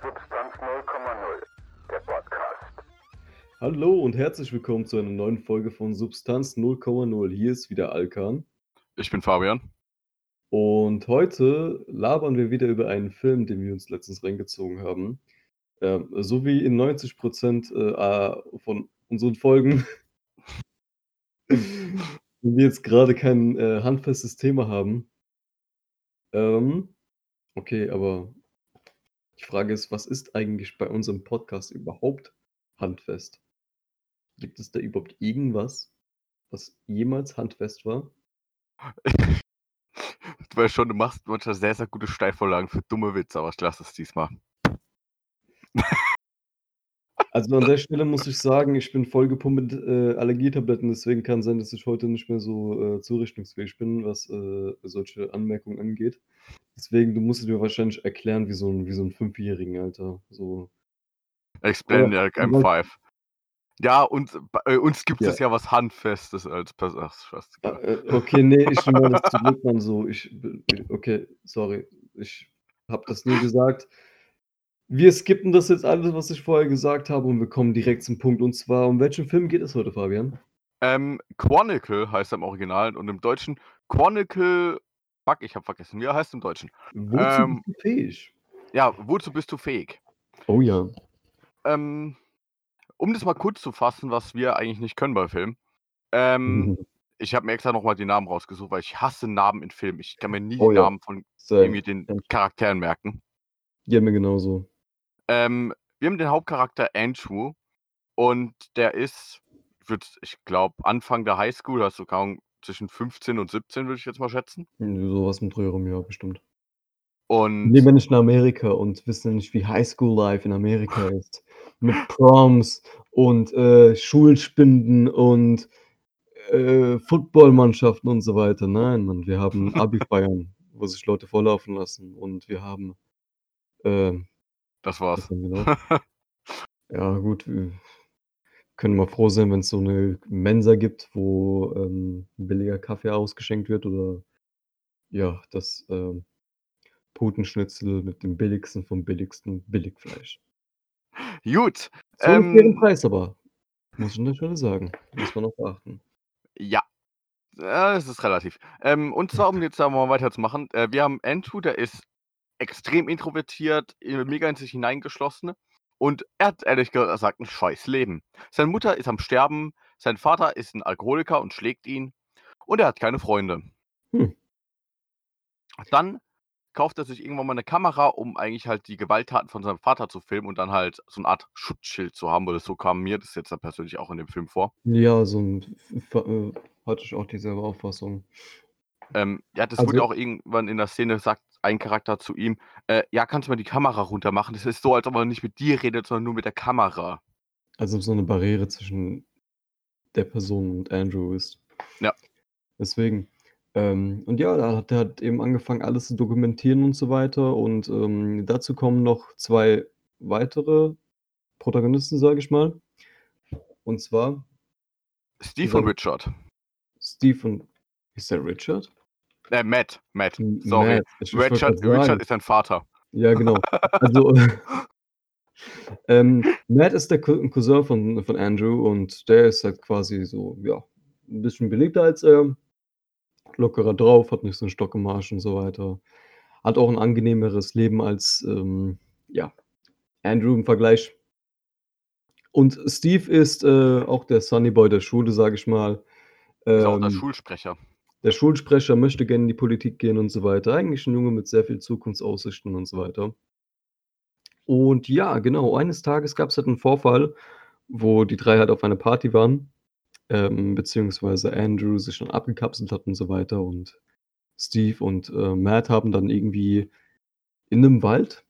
Substanz 0,0, der Podcast. Hallo und herzlich willkommen zu einer neuen Folge von Substanz 0,0. Hier ist wieder Alkan. Ich bin Fabian. Und heute labern wir wieder über einen Film, den wir uns letztens reingezogen haben. Ähm, so wie in 90% äh, von unseren Folgen, wenn wir jetzt gerade kein äh, handfestes Thema haben. Ähm, okay, aber die Frage ist, was ist eigentlich bei unserem Podcast überhaupt handfest? Gibt es da überhaupt irgendwas, was jemals handfest war? Du weißt schon, du machst manchmal sehr, sehr gute Steilvorlagen für dumme Witze, aber ich lasse es diesmal. Also an der Stelle muss ich sagen, ich bin vollgepumpt mit äh, Allergietabletten, deswegen kann sein, dass ich heute nicht mehr so äh, zurechnungsfähig bin, was äh, solche Anmerkungen angeht. Deswegen, du musst es mir wahrscheinlich erklären wie so ein, wie so ein Fünfjährigen, Alter. So. Explain Ja, like I'm five. Ja, und bei uns gibt Ja. es ja was Handfestes als Person. Ach, Spaß. Ah, äh, okay, nee, ich nehme das zurück, Mann, so. Ich, okay, sorry. Ich habe das nie gesagt. Wir skippen das jetzt alles, was ich vorher gesagt habe, und wir kommen direkt zum Punkt. Und zwar, um welchen Film geht es heute, Fabian? Ähm, Chronicle heißt er im Original und im Deutschen Chronicle. Fuck, ich habe vergessen, wie er heißt im Deutschen. Wozu Ähm, bist du fähig? Ja, wozu bist du fähig? Oh ja. Ähm, um das mal kurz zu fassen, was wir eigentlich nicht können bei Filmen. Ähm, ich habe mir extra nochmal die Namen rausgesucht, weil ich hasse Namen in Filmen. Ich kann mir nie Oh die ja. Namen von irgendwie den Charakteren merken. ja, mir genauso. Ähm, wir haben den Hauptcharakter Andrew und der ist, ich glaube, Anfang der Highschool, also kaum zwischen 15 und 17, würde ich jetzt mal schätzen. Sowas mit Röhrum, ja, bestimmt. Und Leben wir nicht in Amerika und wissen nicht, wie Highschool Life in Amerika ist. Mit Proms und äh, Schulspinden und äh, Footballmannschaften und so weiter. Nein, Mann, wir haben Abi-Feiern, wo sich Leute vorlaufen lassen. Und wir haben. Äh, das war's. noch? Ja, gut. Wir können mal froh sein, wenn es so eine Mensa gibt, wo ähm, billiger Kaffee ausgeschenkt wird oder ja, das ähm, Putenschnitzel mit dem billigsten vom billigsten Billigfleisch. Gut, Zu einem fairen ähm, Preis aber, muss ich natürlich sagen. Muss man auch beachten. ja. Ja, das ist relativ. Ähm, und zwar, um jetzt da mal weiterzumachen, äh, wir haben Andrew, der ist extrem introvertiert, äh, mega in sich hineingeschlossen und er hat ehrlich gesagt ein scheiß Leben. Seine Mutter ist am Sterben, sein Vater ist ein Alkoholiker und schlägt ihn und er hat keine Freunde. Hm. Dann kauft er sich irgendwann mal eine Kamera, um eigentlich halt die Gewalttaten von seinem Vater zu filmen und dann halt so eine Art Schutzschild zu haben, oder so kam mir das jetzt dann persönlich auch in dem Film vor. Ja, so ein, äh, hatte ich auch dieselbe Auffassung. Ähm, ja, das Also- wurde auch irgendwann in der Szene, sagt ein Charakter zu ihm, äh, ja, kannst du mal die Kamera runter machen? Das ist so, als ob er nicht mit dir redet, sondern nur mit der Kamera. Also so eine Barriere zwischen der Person und Andrew ist. Ja. Deswegen. Ähm, und ja, da hat er hat eben angefangen, alles zu dokumentieren und so weiter. Und ähm, dazu kommen noch zwei weitere Protagonisten, sage ich mal. Und zwar Steve und Richard. Steve und. Ist der Richard? Äh, Matt, Matt. Sorry. Matt. Richard. Richard ist sein Vater. Ja, genau. Also, ähm, Matt ist der Cou- Cousin von, von Andrew und der ist halt quasi so, ja, ein bisschen beliebter als er. Lockerer drauf, hat nicht so einen Stock im Arsch und so weiter. Hat auch ein angenehmeres Leben als, ähm, ja, Andrew im Vergleich. Und Steve ist äh, auch der Sunnyboy der Schule, sage ich mal. Ist auch der Ähm, Schulsprecher. Der Schulsprecher möchte gerne in die Politik gehen und so weiter. Eigentlich ein Junge mit sehr viel Zukunftsaussichten und so weiter. Und ja, genau, eines Tages gab es halt einen Vorfall, wo die drei halt auf einer Party waren, ähm, beziehungsweise Andrew sich schon abgekapselt hat und so weiter. Und Steve und äh, Matt haben dann irgendwie in einem Wald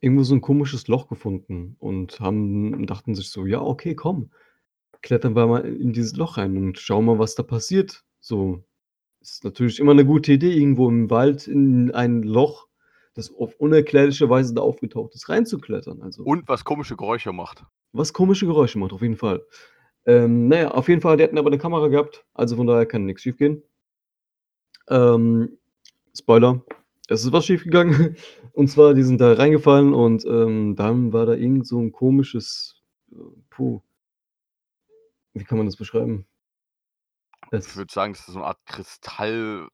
irgendwo so ein komisches Loch gefunden und haben dachten sich so, ja, okay, komm, klettern wir mal in dieses Loch rein und schauen mal, was da passiert. So, ist natürlich immer eine gute Idee, irgendwo im Wald in ein Loch, das auf unerklärliche Weise da aufgetaucht ist, reinzuklettern. Also, Und was komische Geräusche macht. was komische Geräusche macht, auf jeden Fall. Ähm, naja, auf jeden Fall, die hatten aber eine Kamera gehabt, also von daher kann nichts schief gehen. Ähm, Spoiler, Es ist was schiefgegangen. Und zwar, die sind da reingefallen und, ähm, dann war da irgend so 'n komisches, äh, puh wie kann man das beschreiben? Ich Es würde sagen, das ist so 'ne Art Kristall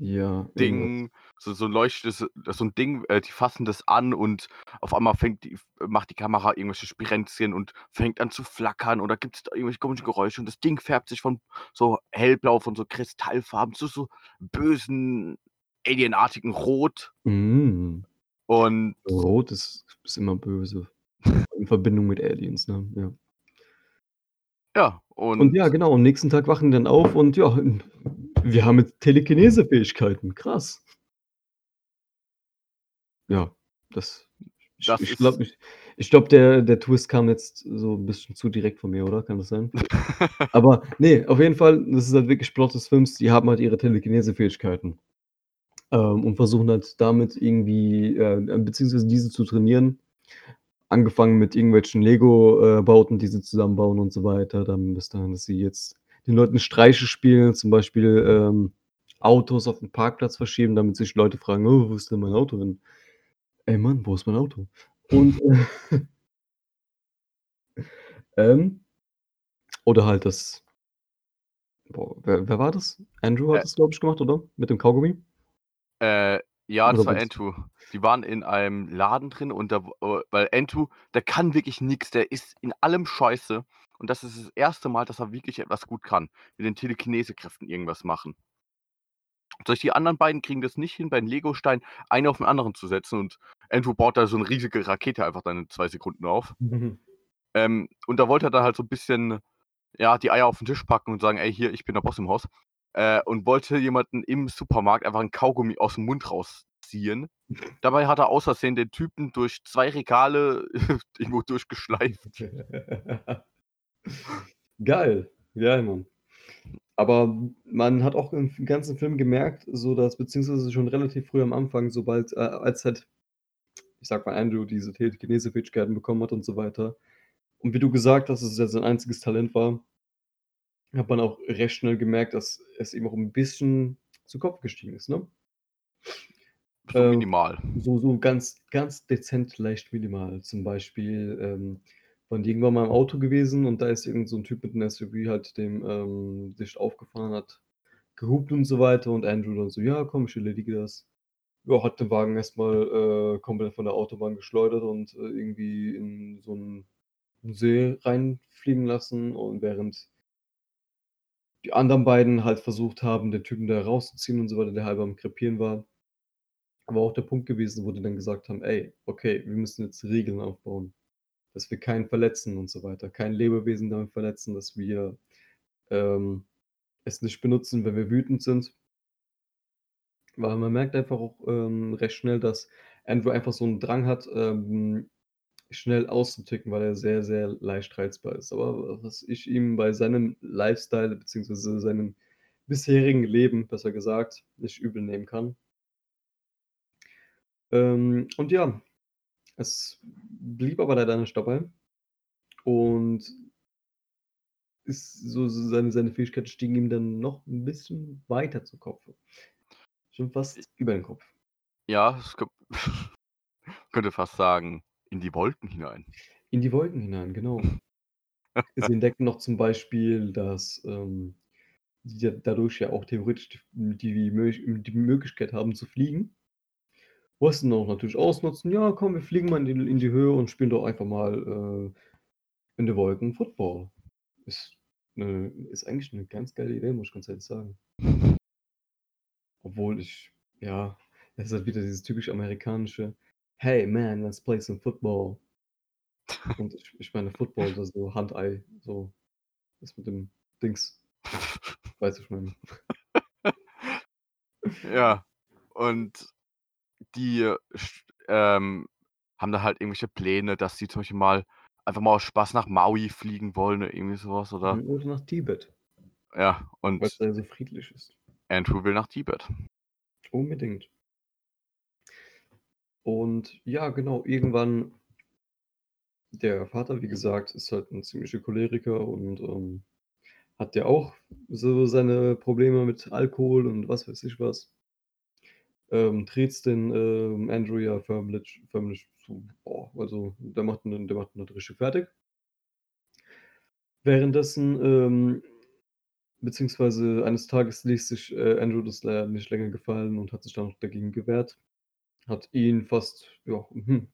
Ja. Ding, so so 'n leuchtendes so 'n Ding, äh, die fassen das an und auf einmal fängt die macht die Kamera irgendwelche Spirenzchen und fängt an zu flackern oder gibt's da irgendwelche komischen Geräusche und das Ding färbt sich von so hellblau, von so Kristallfarben zu so bösen, alienartigen Rot. Mhm. Und Rot ist ist immer böse. In Verbindung mit Aliens, ne? Ja. Ja, Und ja, und genau, am nächsten Tag wachen die dann auf und ja, wir haben jetzt Telekinese-Fähigkeiten. Krass. Ja, das ich Das ich ist glaube ich ich glaube, der der Twist kam jetzt so 'n bisschen zu direkt von mir, oder? Kann das sein? Aber ne, auf jeden Fall, das ist halt wirklich Plot des Films, die haben halt ihre Telekinese-Fähigkeiten. Ähm, und versuchen halt damit irgendwie, äh, beziehungsweise diese zu trainieren. Angefangen mit irgendwelchen Lego, äh, Bauten, die sie zusammenbauen und so weiter, dann bis dahin, dass sie jetzt den Leuten Streiche spielen, zum Beispiel, ähm, Autos auf 'n Parkplatz verschieben, damit sich Leute fragen: „Oh, wo ist denn mein Auto hin? Ey Mann, wo ist mein Auto?“ Und, äh ähm oder halt das boah, wer wer war das? Andrew hat Äh das, glaube ich, gemacht, oder? Mit dem Kaugummi? Äh, ja, das Oder war Andrew. Die waren in einem Laden drin und da äh, weil Andrew, der kann wirklich nix, der ist in allem scheiße. Und das ist das 1. Mal, dass er wirklich etwas gut kann, mit den Telekinesekräften irgendwas machen. Solch die anderen beiden kriegen das nicht hin, bei den Legosteinen einen auf 'n anderen zu setzen und Andrew baut da so 'ne riesige Rakete einfach dann in 2 Sekunden auf. Ähm, und da wollte er dann halt so 'n bisschen, ja, die Eier auf 'n Tisch packen und sagen: „Ey, hier, ich bin der Boss im Haus.“ Äh, und wollte jemanden im Supermarkt einfach 'n Kaugummi aus'm Mund rausziehen. Dabei hat er aus Versehen den Typen durch 2 Regale irgendwo durchgeschleift. Geil. Geil, Mann. Aber man hat auch im ganzen Film gemerkt, so dass beziehungsweise schon relativ früh am Anfang, sobald äh, als halt, ich sage mal, Andrew diese Telekinese-Fähigkeiten bekommen hat und so weiter. Und wie du gesagt hast, dass es ja sein einziges Talent war hat man auch recht schnell gemerkt, dass es ihm auch 'n bisschen zu Kopf gestiegen ist, ne? So Äh, minimal. so so ganz ganz dezent leicht minimal. Zum Beispiel, ähm, waren die irgendwann mal im Auto gewesen und da ist irgend so 'n Typ mit 'nem SUV halt dem, ähm, Licht aufgefahren, hat gehupt und so weiter und Andrew dann so: „Ja, komm, ich erledige das.“ Ja, hat den Wagen erst mal, äh, komplett von der Autobahn geschleudert und, äh, irgendwie in so 'n See reinfliegen lassen und während die anderen beiden halt versucht haben, den Typen da rauszuziehen und so weiter, der halb am Krepieren war war auch der Punkt gewesen, wo die dann gesagt haben: „Ey, okay, wir müssen jetzt Regeln aufbauen, dass wir keinen verletzen und so weiter, kein Lebewesen damit verletzen, dass wir, ähm, es nicht benutzen, wenn wir wütend sind.“ Weil man merkt einfach auch, ähm, recht schnell, dass Andrew einfach so 'n Drang hat, ähm, schnell auszuticken, weil er sehr, sehr leicht reizbar ist. Aber was ich ihm bei seinem Lifestyle beziehungsweise seinem bisherigen Leben, besser gesagt, nicht übel nehmen kann. Ähm, und ja, es blieb aber leider nicht dabei. Und ist so so seine seine Fähigkeiten stiegen ihm dann noch 'n bisschen weiter zu Kopfe. Schon fast über den Kopf. Ja, es kommt könnte fast sagen, in die Wolken hinein. In die Wolken hinein, genau. Sie entdecken noch zum Beispiel, dass, ähm, die dadurch ja auch theoretisch die die Möglichkeit haben zu fliegen. Wollten auch natürlich ausnutzen: „Ja, komm, wir fliegen mal in die in die Höhe und spielen doch einfach mal, äh, in den Wolken Football.“ Ist 'ne ist eigentlich 'ne ganz geile Idee, muss ich ganz ehrlich sagen. Obwohl ich ja, es ist halt wieder dieses typisch amerikanische: „Hey man, let's play some football.“ Und ich ich meine Football, das so Hand-Eye, so das mit dem Dings. Weißt, wie ich meine. Ja, und die ähm, haben da halt irgendwelche Pläne, dass sie zum Beispiel mal einfach mal aus Spaß nach Maui fliegen wollen oder irgendwie so was, oder? Oder nach Tibet. Ja, und da ja so friedlich ist. Andrew will nach Tibet. Unbedingt. Und ja, genau, irgendwann der Vater, wie gesagt, ist halt 'n ziemlicher Choleriker und, ähm, hat ja auch so seine Probleme mit Alkohol und was weiß ich was. ähm, dreht's den, ähm, Andrew ja förmlich förmlich zu boah, also der macht ihn der halt richtig fertig. Währenddessen, ähm beziehungsweise eines Tages ließ sich, äh, Andrew das nicht länger gefallen und hat sich dann auch dagegen gewehrt. Hat ihn fast, ja, hm,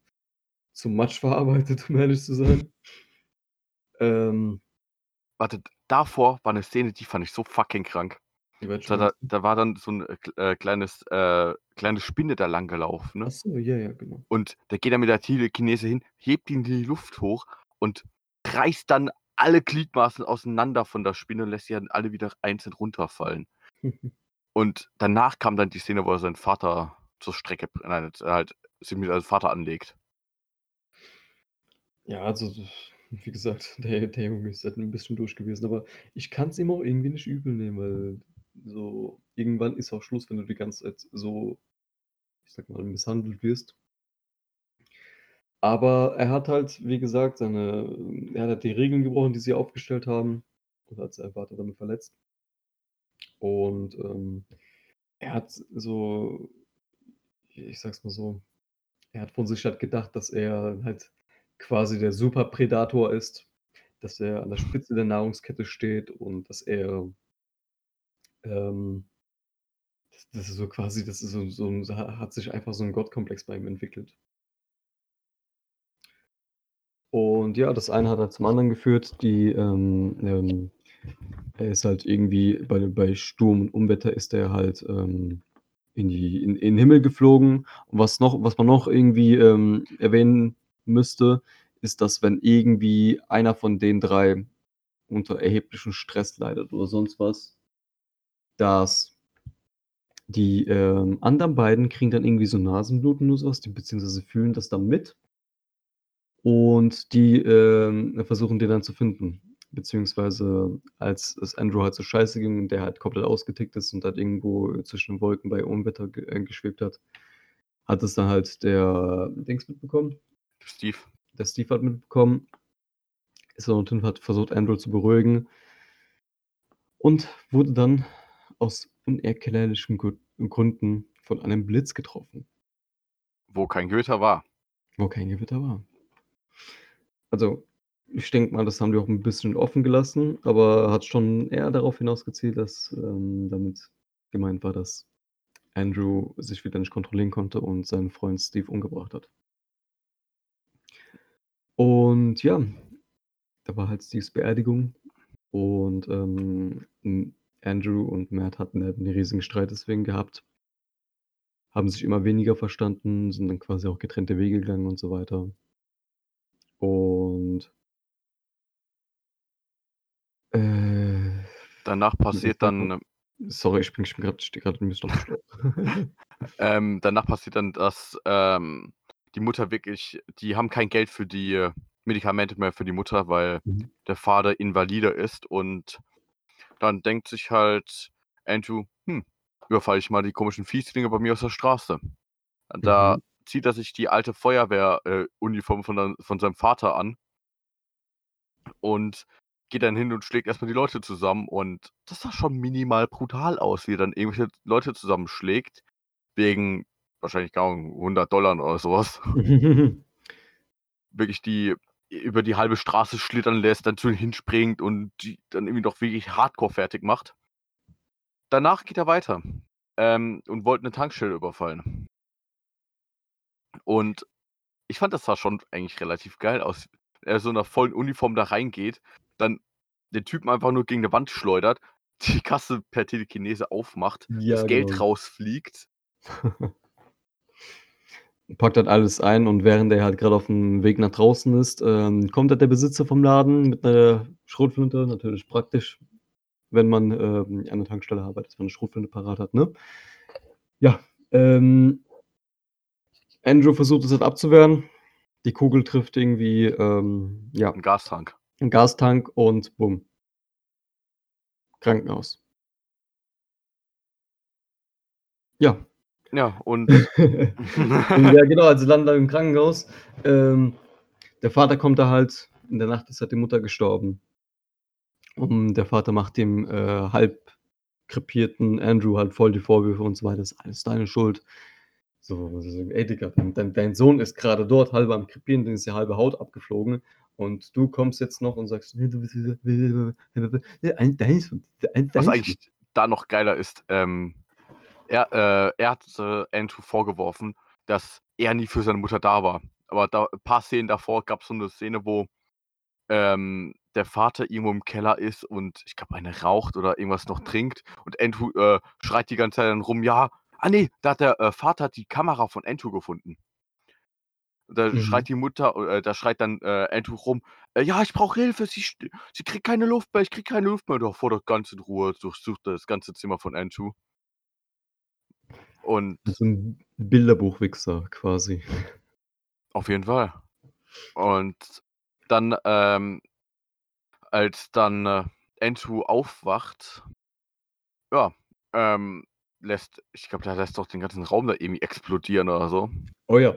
zum Matsch verarbeitet, um ehrlich zu sein. Ähm Warte, davor war 'ne Szene, die fand ich so fucking krank. Da da war dann so 'n, äh, äh, kleines äh, kleine Spinne da langgelaufen, Ach ne? so, ja, ja, genau. Und da geht er mit der Telekinese hin, hebt ihn in die Luft hoch und reißt dann alle Gliedmaßen auseinander von der Spinne und lässt sie dann alle wieder einzeln runterfallen. Und danach kam dann die Szene, wo er seinen Vater zur Strecke nein, halt sich mit seinem Vater anlegt. Ja, also, wie gesagt, der der Junge ist halt 'n bisschen durch gewesen, aber ich kann's ihm auch irgendwie nicht übel nehmen, weil so irgendwann ist auch Schluss, wenn du die ganze Zeit so, ich sage mal, misshandelt wirst. Aber er hat halt, wie gesagt, seine er hat die Regeln gebrochen, die sie aufgestellt haben und hat seinen Vater damit verletzt. Und, ähm, er hat so ich sage es mal so, er hat von sich halt gedacht, dass er halt quasi der Superprädator ist, dass er an der Spitze der Nahrungskette steht und dass er ähm das das ist so quasi das ist so so hat sich einfach so 'n Gottkomplex bei ihm entwickelt. Und ja, das eine hat halt zum anderen geführt. Die, ähm, ähm er ist halt irgendwie bei bei Sturm und Unwetter ist er halt, ähm, in die in in 'n Himmel geflogen. Und was noch was man noch irgendwie, ähm, erwähnen müsste, ist, dass wenn irgendwie einer von den 3 unter erheblichem Stress leidet oder sonst was dass die, ähm, anderen beiden kriegen dann irgendwie so Nasenbluten oder so was, die beziehungsweise fühlen das dann mit und die, ähm, versuchen den dann zu finden. Beziehungsweise als es Andrew halt so scheiße ging und der halt komplett ausgetickt ist und halt irgendwo zwischen den Wolken bei Unwetter ge äh, geschwebt hat, hat es dann halt der Dings mitbekommen. Steve. Der Steve hat mitbekommen. Ist dann dorthin, hat versucht, Andrew zu beruhigen und wurde dann aus unerklärlichen Grü Gründen von einem Blitz getroffen. Wo kein Gewitter war. Wo kein Gewitter war. Also, ich denke mal, das haben die auch 'n bisschen offen gelassen, aber hat schon eher darauf hinausgezielt, dass, ähm, damit gemeint war, dass Andrew sich wieder nicht kontrollieren konnte und seinen Freund Steve umgebracht hat. Und ja, da war halt Steves Beerdigung und, ähm, hm, Andrew und Matt hatten halt 'n riesigen Streit deswegen gehabt. Haben sich immer weniger verstanden, sind dann quasi auch getrennte Wege gegangen und so weiter. Und Danach passiert dann Sorry, ich bin ich grad 'n bisschen ähm, danach passiert dann, dass, ähm, die Mutter wirklich die haben kein Geld für die Medikamente mehr für die Mutter, weil Mhm. der Vater Invalide ist und dann denkt sich halt Andrew: „Hm, überfalle ich mal die komischen Fieslinge bei mir aus der Straße.“ Da Mhm. zieht er sich die alte Feuerwehr äh, von von seinem Vater an und geht dann hin und schlägt erst mal die Leute zusammen und das sah schon minimal brutal aus, wie er dann irgendwelche Leute zusammenschlägt, wegen wahrscheinlich, Ahnung, 100 $ oder so was. Wirklich die über die halbe Straße schlittern lässt, dann zu denen hinspringt und die dann irgendwie noch wirklich hardcore fertig macht. Danach geht er weiter, ähm, und wollte 'ne Tankstelle überfallen. Und ich fand, das sah schon eigentlich relativ geil aus. Er so in 'ner vollen Uniform da reingeht, dann den Typen einfach nur gegen 'ne Wand schleudert, die Kasse per Telekinese aufmacht, Ja, das Geld genau. rausfliegt. Packt halt alles ein und während er halt grad auf'm Weg nach draußen ist, ähm, kommt halt der Besitzer vom Laden mit 'ner Schrotflinte, natürlich praktisch, wenn man, ähm, an der Tankstelle arbeitet, dass man 'ne Schrotflinte parat hat, ne? Ja, ähm Andrew versucht es halt abzuwehren. Die Kugel trifft irgendwie, ähm, ja 'N Gastank. 'n Gastank und bumm. Krankenhaus. Ja. Ja, und Ja, genau, also landen da im Krankenhaus. Ähm, der Vater kommt da halt in der Nacht ist halt die Mutter gestorben. Und der Vater macht ihm, äh, halb krepierten Andrew halt voll die Vorwürfe und so weiter. Das ist alles deine Schuld. So, so ey Digga, dein, dein Sohn ist gerade dort halb am Krepieren, dann ist die halbe Haut abgeflogen. Und du kommst jetzt noch und sagst, du bist Was eigentlich da noch geiler ist, ähm, er, äh, er hat äh, Andrew vorgeworfen, dass er nie für seine Mutter da war. Aber da, ein paar Szenen davor gab es so eine Szene, wo ähm, der Vater irgendwo im Keller ist und ich glaube, eine raucht oder irgendwas noch trinkt. Und Andrew äh, schreit die ganze Zeit dann rum, ja, ah nee, da hat der äh, Vater die Kamera von Andrew gefunden. Und Da Mhm. schreit die Mutter, äh, da schreit dann äh, Andrew rum, äh, ja, ich brauche Hilfe, sie, sie kriegt keine Luft mehr, ich krieg keine Luft mehr. Da fordert ganz in Ruhe, durchsucht das ganze Zimmer von Andrew. Und So ein Bilderbuchwichser quasi. auf jeden Fall. Und dann, ähm, als dann äh, Andrew aufwacht, ja, ähm, lässt, ich glaube, der lässt doch den ganzen Raum da irgendwie explodieren oder so. Oh ja.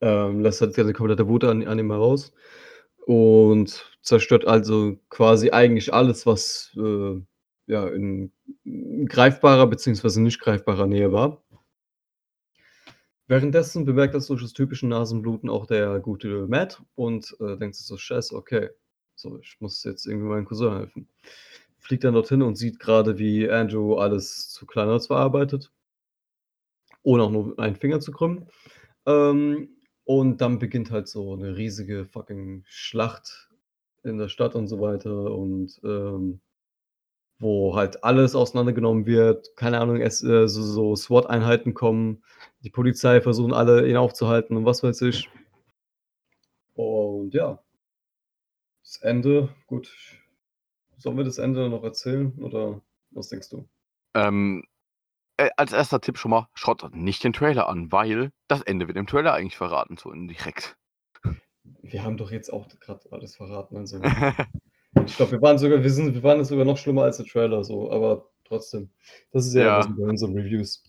Ähm, lässt halt seine komplette Wut an, an ihm heraus und zerstört also quasi eigentlich alles, was äh, ja, in greifbarer bzw. nicht greifbarer Nähe war. Währenddessen bemerkt das durch das typische Nasenbluten auch der gute Matt und äh, denkt sich so, scheiße, okay, so, ich muss jetzt irgendwie meinem Cousin helfen. Fliegt dann dorthin und sieht gerade, wie Andrew alles zu Kleinholz verarbeitet, ohne auch nur einen Finger zu krümmen. Ähm, und dann beginnt halt so eine riesige fucking Schlacht in der Stadt und so weiter und ähm, wo halt alles auseinandergenommen wird. Keine Ahnung, es, äh, so, so SWAT-Einheiten kommen, die Polizei versuchen alle ihn aufzuhalten und was weiß ich. Und ja, das Ende, gut. Sollen wir das Ende noch erzählen oder was denkst du? Ähm, äh, als erster Tipp schon mal, schaut nicht den Trailer an, weil das Ende wird im Trailer eigentlich verraten, so indirekt. Wir haben doch jetzt auch gerade alles verraten. Also. Ich glaube, wir waren sogar, wir sind, wir waren sogar noch schlimmer als der Trailer, so, aber trotzdem. Das ist ja, Ja. was bei unseren Reviews.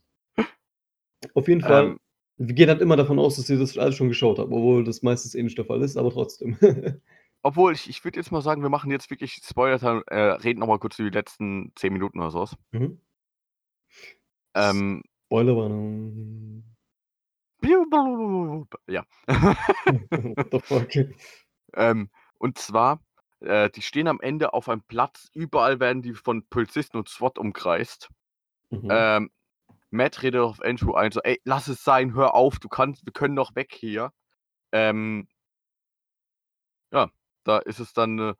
Auf jeden Fall, ähm, wir gehen halt immer davon aus, dass ihr das alles schon geschaut habt, obwohl das meistens eh nicht der Fall ist, aber trotzdem. obwohl, ich, ich würde jetzt mal sagen, wir machen jetzt wirklich Spoiler, äh, reden nochmal kurz über die letzten 10 Minuten oder sowas. mhm. Ähm, Spoilerwarnung. ja. What the fuck? Ähm, und zwar, äh, die stehen am Ende auf einem Platz, überall werden die von Polizisten und SWAT umkreist. Mhm. Ähm, Matt redet auf Andrew ein, so, ey, lass es sein, hör auf, du kannst, wir können doch weg hier. Ähm, ja, da ist es dann äh,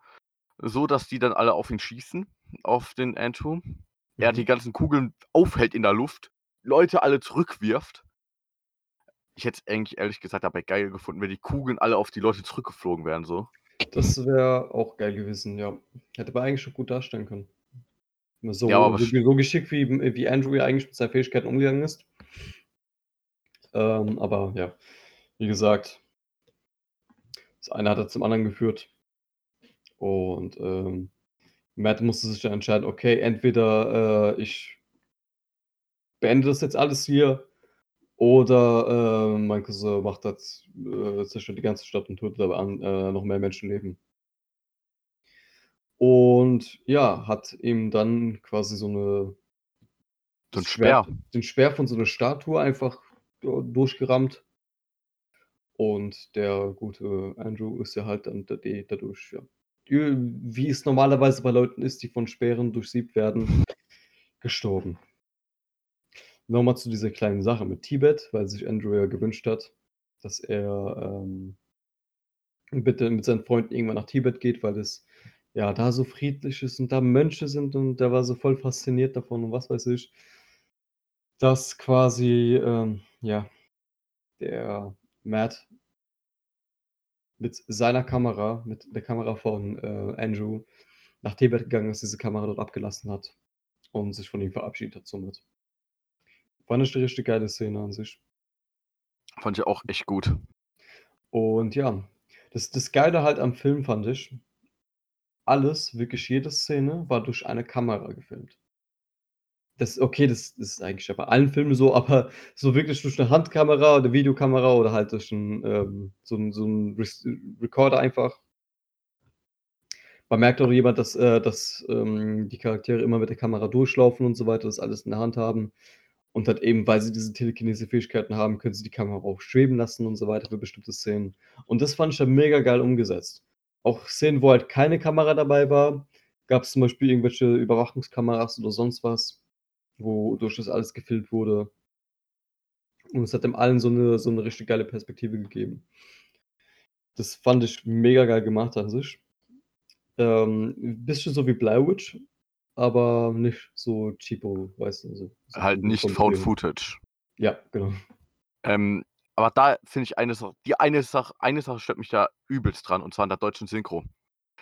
so, dass die dann alle auf ihn schießen, auf den Andrew. Er Mhm. die ganzen Kugeln aufhält in der Luft, Leute alle zurückwirft. Ich hätte es eigentlich ehrlich gesagt dabei geil gefunden, wenn die Kugeln alle auf die Leute zurückgeflogen wären, so. Das wäre auch geil gewesen, ja. Hätte aber eigentlich schon gut darstellen können. So, Ja, aber so, geschickt, wie, wie Andrew ja eigentlich mit seinen Fähigkeiten umgegangen ist. Ähm, aber ja, wie gesagt, das eine hat er zum anderen geführt. Und ähm, Matt musste sich dann entscheiden, okay, entweder äh, ich beende das jetzt alles hier oder äh, mein Cousin macht das, äh, zerstört die ganze Stadt und tötet aber an, äh, noch mehr Menschenleben. Und ja, hat ihm dann quasi so eine So ein Speer. den Speer von so einer Statue einfach du- durchgerammt. Und der gute Andrew ist ja halt dann dadurch, ja, die- wie es normalerweise bei Leuten ist, die von Speeren durchsiebt werden, gestorben. Nochmal zu dieser kleinen Sache mit Tibet, weil sich Andrew ja gewünscht hat, dass er ähm, bitte mit seinen Freunden irgendwann nach Tibet geht, weil es ja da so friedlich ist und da Mönche sind und der war so voll fasziniert davon und was weiß ich. Dass quasi, ähm, ja, der Matt mit seiner Kamera, mit der Kamera von äh, Andrew nach Tibet gegangen ist, diese Kamera dort abgelassen hat und sich von ihm verabschiedet hat somit. War eine richtig geile Szene an sich. Fand ich auch echt gut. Und ja, das, das Geile halt am Film fand ich, alles, wirklich jede Szene war durch eine Kamera gefilmt. Das, okay, das, das ist eigentlich ja bei allen Filmen so, aber so wirklich durch eine Handkamera oder Videokamera oder halt durch ein, ähm, so, so ein Re Recorder einfach. Man merkt auch jemand, dass, äh, dass ähm, die Charaktere immer mit der Kamera durchlaufen und so weiter, das alles in der Hand haben. Und halt eben, weil sie diese telekinese Fähigkeiten haben, können sie die Kamera auch schweben lassen und so weiter für bestimmte Szenen. Und das fand ich dann mega geil umgesetzt. Auch Szenen, wo halt keine Kamera dabei war, gab es zum Beispiel irgendwelche Überwachungskameras oder sonst was, wodurch das alles gefilmt wurde. Und es hat dem allen so eine, so eine richtig geile Perspektive gegeben. Das fand ich mega geil gemacht an sich. Ähm, ein bisschen so wie Blair Witch, aber nicht so cheapo, weißt du. So, so Halt nicht Found Footage. Ja, genau. Ähm, aber da finde ich eine Sache, die eine Sache, eine Sache stört mich da übelst dran, und zwar in der deutschen Synchro.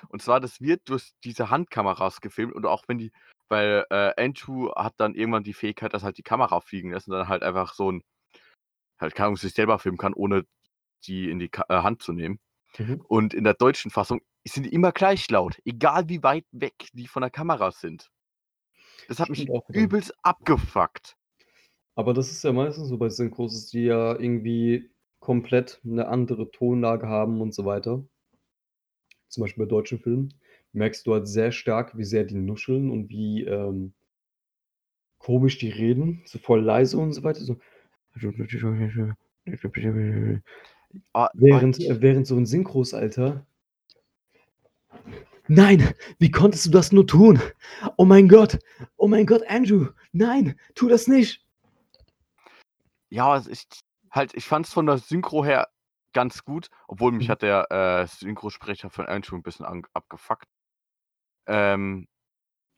Und zwar, das wird durch diese Handkameras gefilmt und auch wenn die, weil äh, Andrew hat dann irgendwann die Fähigkeit, dass halt die Kamera fliegen lässt und dann halt einfach so ein, halt kann sich selber filmen kann, ohne die in die Ka äh, Hand zu nehmen. Mhm. Und in der deutschen Fassung sind die immer gleich laut, egal wie weit weg die von der Kamera sind. Das hat mich auch übelst abgefuckt. Aber das ist ja meistens so bei Synchros, die ja irgendwie komplett eine andere Tonlage haben und so weiter. Zum Beispiel bei deutschen Filmen merkst du halt sehr stark, wie sehr die nuscheln und wie ähm, komisch die reden, so voll leise und so weiter. So. Ah, Während, ah, äh, während so ein Synchros, Alter. Nein, wie konntest du das nur tun? Oh mein Gott, oh mein Gott, Andrew, nein, tu das nicht. Ja, ist halt, ich fand es von der Synchro her ganz gut, obwohl mich Mhm. hat der äh, Synchrosprecher von Andrew ein bisschen abgefuckt. Ähm,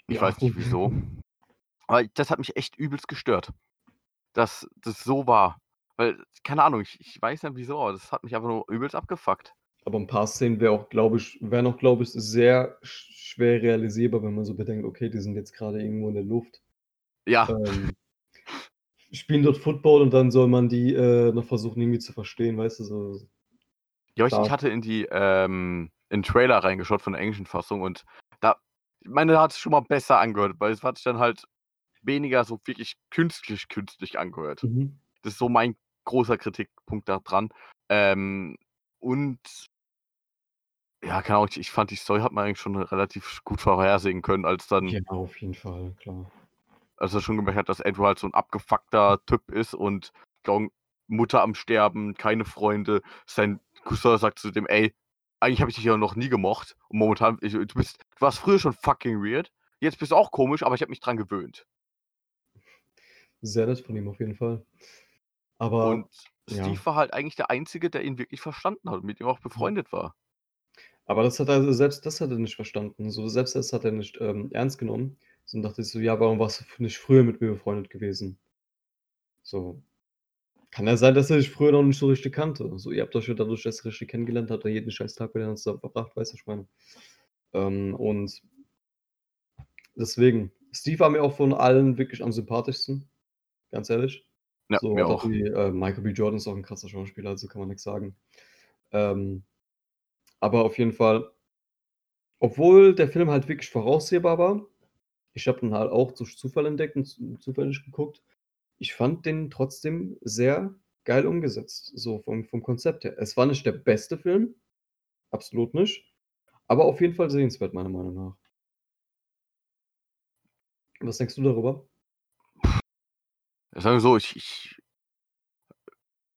ich Ja, weiß nicht wieso. Aber das hat mich echt übelst gestört. Dass das so war. Weil, keine Ahnung, ich, ich weiß nicht wieso, aber das hat mich einfach nur übelst abgefuckt. Aber ein paar Szenen wäre auch, glaube ich, wären auch, glaube ich, sehr sch- schwer realisierbar, wenn man so bedenkt, okay, die sind jetzt gerade irgendwo in der Luft. Ja, Ähm, spielen dort Football und dann soll man die äh, noch versuchen, irgendwie zu verstehen, weißt du, so. ja ich, ich hatte in die ähm, in den Trailer reingeschaut von der englischen Fassung und da, ich meine, da hat es schon mal besser angehört, weil es hat sich dann halt weniger so wirklich künstlich, künstlich angehört. Mhm. Das ist so mein großer Kritikpunkt daran. Ähm, und ja, keine Ahnung, ich, ich fand die Story hat man eigentlich schon relativ gut vorhersehen können, als dann, Ja, auf jeden Fall, klar. als er schon gemerkt hat, dass Andrew halt so ein abgefuckter Typ ist und Mutter am Sterben, keine Freunde. Sein Cousin sagt zu dem, ey, eigentlich habe ich dich ja noch nie gemocht. Und momentan, ich, du bist, du warst früher schon fucking weird. Jetzt bist du auch komisch, aber ich habe mich dran gewöhnt. Sehr nett von ihm auf jeden Fall. Aber Und ja. Steve war halt eigentlich der Einzige, der ihn wirklich verstanden hat und mit ihm auch befreundet war. Aber das hat er, selbst das hat er nicht verstanden. So, selbst das hat er nicht ähm, ernst genommen. So und dachte ich so, ja, warum warst du nicht früher mit mir befreundet gewesen? So. Kann ja sein, dass er dich früher noch nicht so richtig kannte. So, ihr habt euch ja dadurch erst richtig kennengelernt, habt ihr jeden scheiß Tag miteinander zusammen verbracht, weißt du, ich meine. Ähm, und deswegen, Steve war mir auch von allen wirklich am sympathischsten. Ganz ehrlich. Ja, so, mir auch. Wie, äh, Michael B. Jordan ist auch ein krasser Schauspieler, also kann man nichts sagen. Ähm, aber auf jeden Fall, obwohl der Film halt wirklich voraussehbar war, ich habe ihn halt auch durch Zufall entdeckt und zu- zufällig geguckt. Ich fand den trotzdem sehr geil umgesetzt, so vom, vom Konzept her. Es war nicht der beste Film, absolut nicht, aber auf jeden Fall sehenswert, meiner Meinung nach. Was denkst du darüber? Sagen wir so, ich, ich.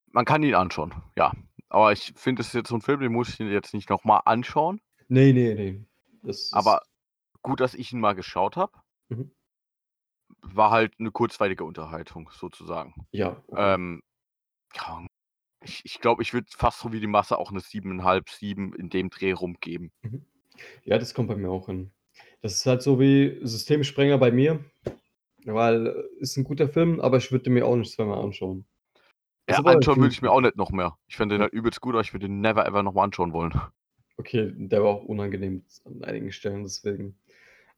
Man kann ihn anschauen, ja. Aber ich finde, es ist jetzt so ein Film, den muss ich ihn jetzt nicht nochmal anschauen. Nee, nee, nee. Das Aber gut, dass ich ihn mal geschaut habe. Mhm. War halt eine kurzweilige Unterhaltung, sozusagen. ja. okay. Ähm, ich ich glaube, ich würde fast so wie die Masse auch eine 7,5, 7 in dem Dreh rumgeben. Ja, das kommt bei mir auch hin. Das ist halt so wie Systemsprenger bei mir, weil äh, ist ein guter Film, aber ich würde mir auch nicht zweimal anschauen. Ja, anschauen würde ich mir auch nicht noch mehr. Ich finde den halt übelst gut, aber ich würde den never ever nochmal anschauen wollen. Okay, der war auch unangenehm an einigen Stellen, deswegen.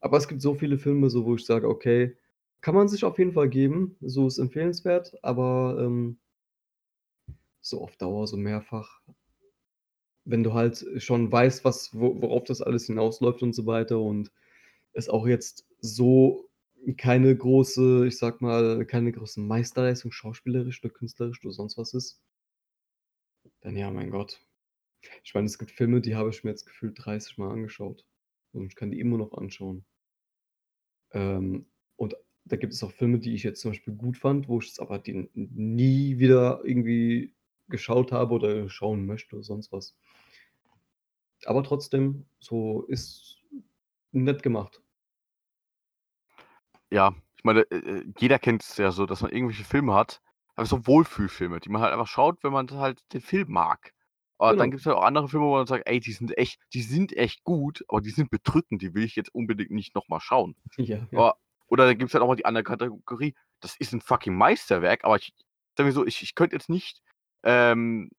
Aber es gibt so viele Filme, so wo ich sage, okay, kann man sich auf jeden Fall geben, so ist empfehlenswert, aber ähm, so auf Dauer, so mehrfach, wenn du halt schon weißt, was, wo, worauf das alles hinausläuft und so weiter und es auch jetzt so keine große, ich sag mal, keine große Meisterleistung, schauspielerisch oder künstlerisch oder sonst was ist, dann ja, mein Gott. Ich meine, es gibt Filme, die habe ich mir jetzt gefühlt 30 Mal angeschaut. und ich kann die immer noch anschauen. Ähm, und da gibt es auch Filme, die ich jetzt zum Beispiel gut fand, wo ich es aber die nie wieder irgendwie geschaut habe oder schauen möchte oder sonst was. Aber trotzdem, so ist nett gemacht. Ja, ich meine, äh, äh jeder kennt es ja so, dass man irgendwelche Filme hat, aber so Wohlfühlfilme, die man halt einfach schaut, wenn man halt den Film mag. Aber dann Genau. gibt es halt auch andere Filme, wo man sagt: „Ey, die sind echt die sind echt gut, aber die sind bedrückend, die will ich jetzt unbedingt nicht noch mal schauen.“ Ja, ja. Aber oder dann gibt es halt auch mal die andere Kategorie, das ist 'n fucking Meisterwerk, aber ich sagen wir so, ich ich könnte jetzt nicht, ähm,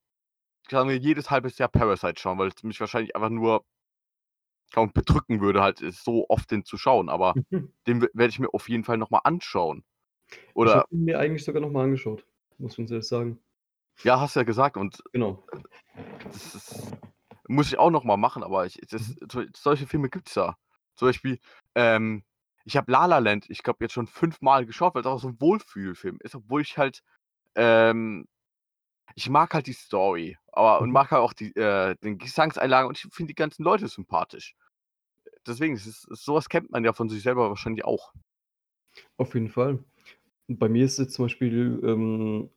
sagen wir, jedes halbes Jahr Parasite schauen, weil es mich wahrscheinlich einfach nur kaum bedrücken würde, halt, so oft den zu schauen, aber Mhm. den werde ich mir auf jeden Fall noch mal anschauen. Ich Oder habe ihn mir eigentlich sogar noch mal angeschaut, muss ich ganz ehrlich sagen. Ja, hast du ja gesagt und Genau. das ist muss ich auch noch mal machen, aber ich das Mhm. so solche Filme gibt's ja. Zum Beispiel, ähm, ich habe La La Land, ich glaube, jetzt schon fünfmal geschaut, weil's auch so 'n Wohlfühlfilm ist, obwohl ich halt, ähm ich mag halt die Story, aber und Mhm. mag halt auch die äh, den Gesangseinlagen und ich finde die ganzen Leute sympathisch. Deswegen, das ist so was kennt man ja von sich selber wahrscheinlich auch. Auf jeden Fall. Bei mir ist jetzt zum Beispiel, ähm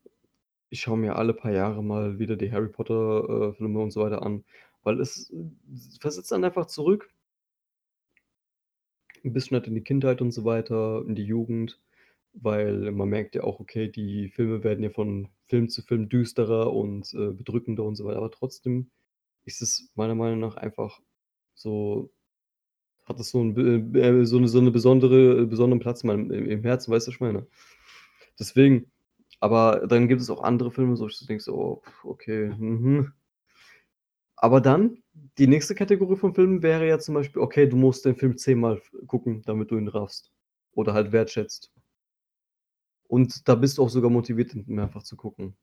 ich schaue mir alle paar Jahre mal wieder die Harry Potter, äh, Filme und so weiter an, weil es, äh, versetzt einen einfach zurück. 'N bisschen halt in die Kindheit und so weiter, in die Jugend, weil man merkt ja auch, okay, die Filme werden ja von Film zu Film düsterer und, äh, bedrückender und so weiter, aber trotzdem ist es meiner Meinung nach einfach so hat es so 'n b äh, so 'ne so 'ne besondere besonderen Platz in meinem im Herzen, weißt du, ich meine? Deswegen aber dann gibt es auch andere Filme, so ich denke so: „Oh, okay, mhm.“ Aber dann, die nächste Kategorie von Filmen wäre ja zum Beispiel, okay, du musst den Film zehnmal gucken, damit du ihn raffst oder halt wertschätzt. Und da bist du auch sogar motiviert, den mehrfach zu gucken.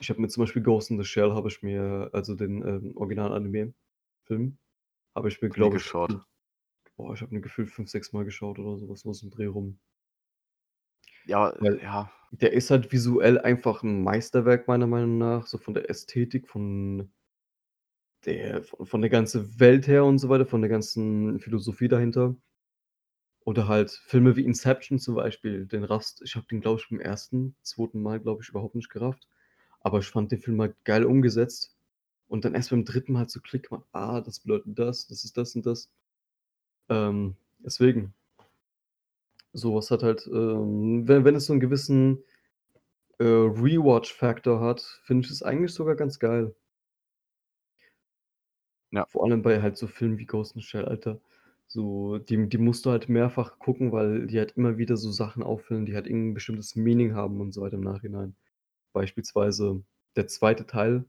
Ich habe mir zum Beispiel Ghost in the Shell habe ich mir also den, ähm, Original-Anime-Film habe ich mir, glaube ich geschaut. boah, ich habe ihn gefühlt 5, 6 Mal geschaut oder so was, im Dreh rum. Ja, Weil ja. der ist halt visuell einfach 'n Meisterwerk meiner Meinung nach, so von der Ästhetik, von der von der ganzen Welt her und so weiter, von der ganzen Philosophie dahinter. Oder halt Filme wie Inception zum Beispiel, den raffst ich habe den, glaube ich, beim 1., 2. Mal, glaube ich, überhaupt nicht gerafft, aber ich fand den Film halt geil umgesetzt und dann erst beim 3. Mal zu Klick gemacht: „Ah, das bedeutet das, das ist das und das.“ Ähm, deswegen. So was hat halt, ähm wenn wenn es so 'n gewissen, äh, Rewatch-Faktor hat, finde ich es eigentlich sogar ganz geil. Ja. Vor allem bei halt so Filmen wie Ghost in Shell, Alter. So, die die musst du halt mehrfach gucken, weil die halt immer wieder so Sachen auffüllen, die halt irgend 'n bestimmtes Meaning haben und so weiter im Nachhinein. Beispielsweise der 2. Teil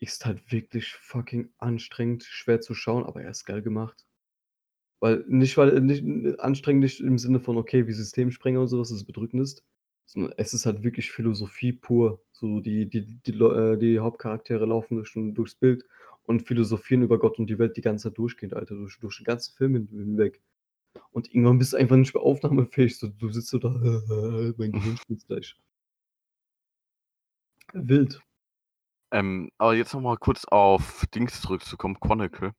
ist halt wirklich fucking anstrengend, schwer zu schauen, aber er ist geil gemacht. Weil nicht weil nicht anstrengend nicht im Sinne von, okay, wie Systemsprenger und so was, dass es bedrückend ist, sondern es ist halt wirklich Philosophie pur. So die die die Leu äh, die Hauptcharaktere laufen durch durchs Bild und philosophieren über Gott und die Welt die ganze Zeit durchgehend, Alter, durch durch den ganzen Film hin hinweg. Und irgendwann bist du einfach nicht mehr aufnahmefähig, so du sitzt so da: „Mein Gehirn schmilzt gleich.“ Wild. Ähm, aber jetzt noch mal kurz auf Dings zurückzukommen, Chronicle.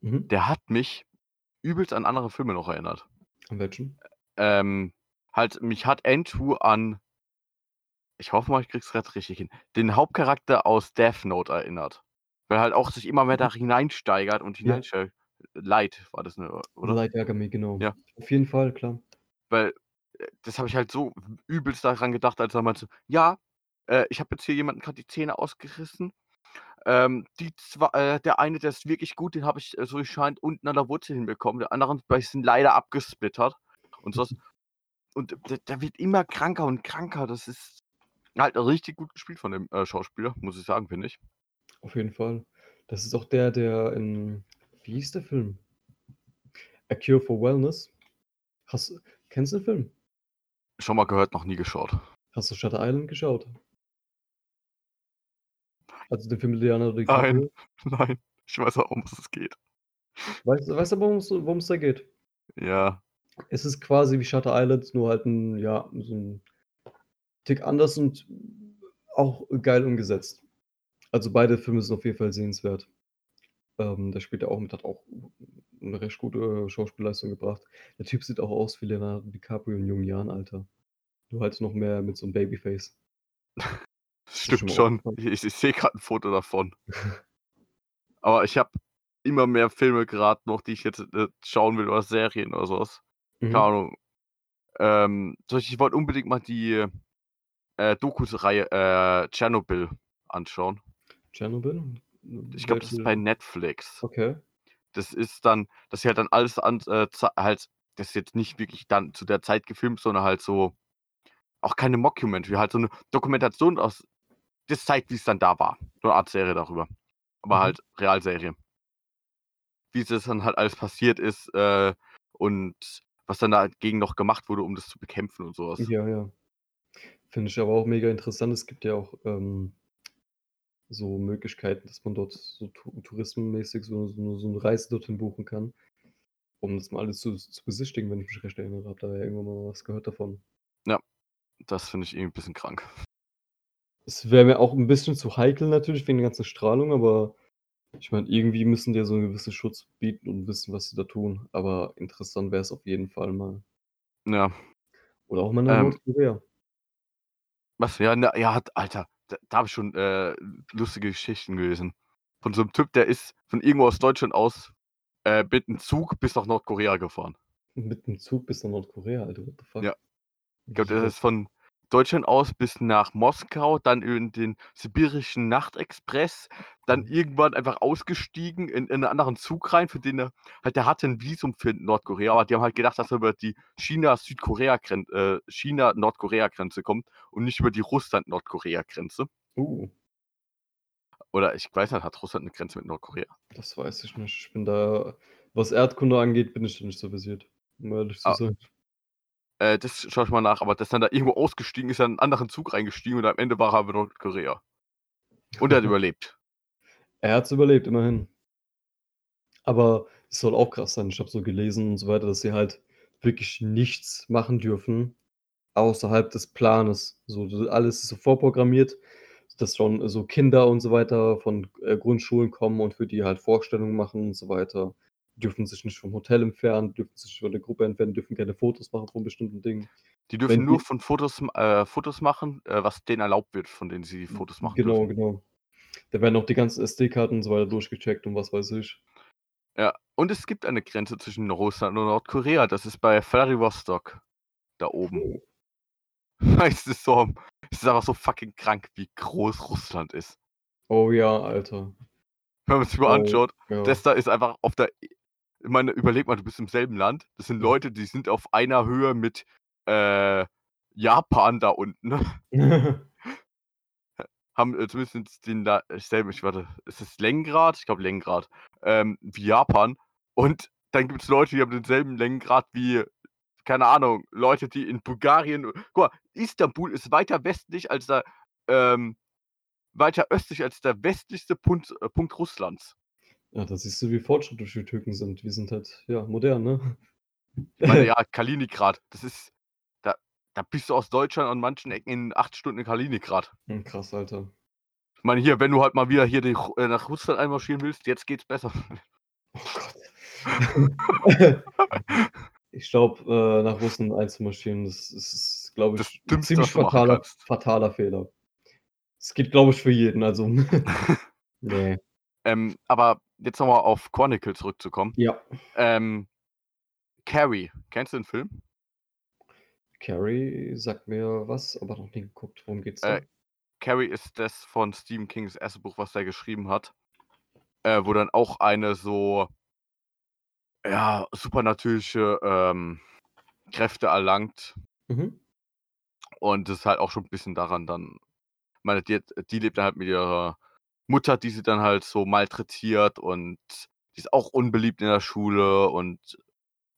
Mhm. Der hat mich übelst an andere Filme noch erinnert. An welchen? Ähm, halt, mich hat Andrew an ich hoffe mal, ich kriege es grad richtig hin, den Hauptcharakter aus Death Note erinnert. Weil halt auch sich immer mehr da Mhm. hineinsteigert und Ja. hineinsteigt Light war das, ne, oder? Light Yagami, genau. Ja. Auf jeden Fall, klar. Weil, äh, das habe ich halt so übelst daran gedacht, als er meinte so: „Ja, äh, ich habe jetzt hier jemanden grad die Zähne ausgerissen. Ähm, die zwa äh, der eine, der ist wirklich gut, den habe ich, äh, so es scheint, unten an der Wurzel hinbekommen. Die anderen bei sind leider abgesplittert und so was.“ Und der der wird immer kranker und kranker. Das ist halt richtig gut gespielt von dem, äh, Schauspieler, muss ich sagen, finde ich. Auf jeden Fall. Das ist auch der, der in wie hieß der Film? „A Cure for Wellness“. Hast kennst du den Film? Schon mal gehört, noch nie geschaut. Hast du Shutter Island geschaut? Also den Film mit Leonardo Nein, DiCaprio? nein. Ich weiß auch, um was es geht. Weißt du weißt du, worum's worum's da geht? Ja. Es ist quasi wie Shutter Island, nur halt 'n ja, so 'n Tick anders und auch geil umgesetzt. Also beide Filme sind auf jeden Fall sehenswert. Ähm, der spielt ja auch mit, hat auch 'ne recht gute Schauspielleistung gebracht. Der Typ sieht auch aus wie Leonardo DiCaprio in jungen Jahren, Alter. Nur halt noch mehr mit so 'nem Babyface. Stimmt schon. aufgefallen? Ich ich sehe grad 'n Foto davon. Aber ich habe immer mehr Filme grad noch, die ich jetzt, äh, schauen will oder Serien oder so was. Keine Mhm. Ahnung. Ähm, ich wollte unbedingt mal die, äh, Dokus-Reihe, äh, Tschernobyl anschauen. Tschernobyl? Ich glaube, das ist bei Netflix. Okay. Das ist dann dass sie halt dann alles an äh, halt das ist jetzt nicht wirklich dann zu der Zeit gefilmt, sondern halt so auch keine Mockumentary, halt so 'ne Dokumentation aus das zeigt, wie's dann da war. So 'ne Art Serie darüber. Aber Mhm. halt Realserie. Wie das dann halt alles passiert ist, äh, und was dann dagegen noch gemacht wurde, um das zu bekämpfen und so was. Ja, ja. Finde ich aber auch mega interessant. Es gibt ja auch, ähm, so Möglichkeiten, dass man dort so tou tourismenmäßig so so so 'ne Reise dorthin buchen kann, um das mal alles zu zu besichtigen, wenn ich mich recht erinnere. Habe da ja irgendwann mal was gehört davon. Ja, das finde ich irgendwie 'n bisschen krank. Es wäre mir auch 'n bisschen zu heikel natürlich wegen der ganzen Strahlung, aber ich meine, irgendwie müssen die ja so 'n gewissen Schutz bieten und wissen, was sie da tun. Aber interessant wär's auf jeden Fall mal. Ja. Oder auch mal nach Ähm Nordkorea. Was? Ja, ne ja, Alter, da da habe ich schon, äh, lustige Geschichten gelesen. Von so 'nem Typ, der ist von irgendwo aus Deutschland aus, äh, mit 'n Zug bis nach Nordkorea gefahren. Mit 'm Zug bis nach Nordkorea, Alter, what the fuck? Ja. Ich glaube, der das? ist von Deutschland aus bis nach Moskau, dann in den sibirischen Nachtexpress, dann Mhm. irgendwann einfach ausgestiegen in in 'nen anderen Zug rein, für den er halt der hatte 'n Visum für Nordkorea, aber die haben halt gedacht, dass er über die China-Südkorea-Gren äh, China-Nordkorea-Grenze kommt und nicht über die Russland-Nordkorea-Grenze. Uh. Oder ich weiß nicht, hat Russland 'ne Grenze mit Nordkorea? Das weiß ich nicht. Ich bin da was Erdkunde angeht, bin ich da nicht so versiert, um ehrlich zu Ah. sein. Äh, das schaue ich mal nach, aber dass dann da irgendwo ausgestiegen ist, in 'n anderen Zug reingestiegen und am Ende war er in Nordkorea. Und er hat überlebt. Er hat's überlebt, immerhin. Aber es soll auch krass sein. Ich habe so gelesen und so weiter, dass sie halt wirklich nichts machen dürfen außerhalb des Planes. So, alles ist so vorprogrammiert, dass schon so Kinder und so weiter von, äh, Grundschulen kommen und für die halt Vorstellungen machen und so weiter. Dürfen sich nicht vom Hotel entfernen, dürfen sich von der Gruppe entfernen, dürfen keine Fotos machen von bestimmten Dingen. Die dürfen Wenn nur die von Fotos äh, Fotos machen, äh, was denen erlaubt wird, von denen sie Fotos machen Genau, dürfen. genau. Da werden auch die ganzen SD-Karten und so weiter durchgecheckt und was weiß ich. Ja, und es gibt eine Grenze zwischen Russland und Nordkorea. Das ist bei Wladiwostok da oben. Oh. Es ist so es ist einfach so fucking krank, wie groß Russland ist. Oh ja, Alter. Wenn man sich mal Oh, anschaut, ja. das da ist einfach auf der ich meine, überleg mal, du bist im selben Land. Das sind. Leute, die sind auf einer Höhe mit, äh, Japan da unten, ne? Haben, äh, zumindest den da ich selbe ich warte, ist es Längengrad? Ich glaube Längengrad, ähm, wie Japan. Und dann gibt's Leute, die haben denselben Längengrad wie, keine Ahnung, Leute, die in Bulgarien guck mal, Istanbul ist weiter westlich als der ähm, weiter östlich als der westlichste Punkt äh, Punkt Russlands. Ja, da siehst du, wie fortschrittlich die Türken sind. Wir sind halt, ja, modern, ne? Ich meine, ja, Kaliningrad, das ist da da bist du aus Deutschland an manchen Ecken in 8 Stunden in Kaliningrad. Hm, krass, Alter. Ich meine, hier, wenn du halt mal wieder hier die äh, nach Russland einmarschieren willst, jetzt geht's besser. Oh Gott. Ich glaube, äh, nach Russland einzumarschieren, das ist, glaube ich, 'n Dümmste, ziemlich fataler fataler Fehler. Es geht, glaube ich, für jeden, also ne. Ähm, aber jetzt noch mal auf Chronicle zurückzukommen. Ja. Ähm, Carrie, kennst du den Film? Carrie sagt mir was, aber noch nie geguckt. Worum geht's da? Äh, Carrie ist das von Stephen Kings erste Buch, was er geschrieben hat, äh, wo dann auch eine so ja, supernatürliche, ähm, Kräfte erlangt. Mhm. Und das ist halt auch schon 'n bisschen daran dann ich meine, die die lebt dann halt mit ihrer Mutter, die sie dann halt so malträtiert und die ist auch unbeliebt in der Schule und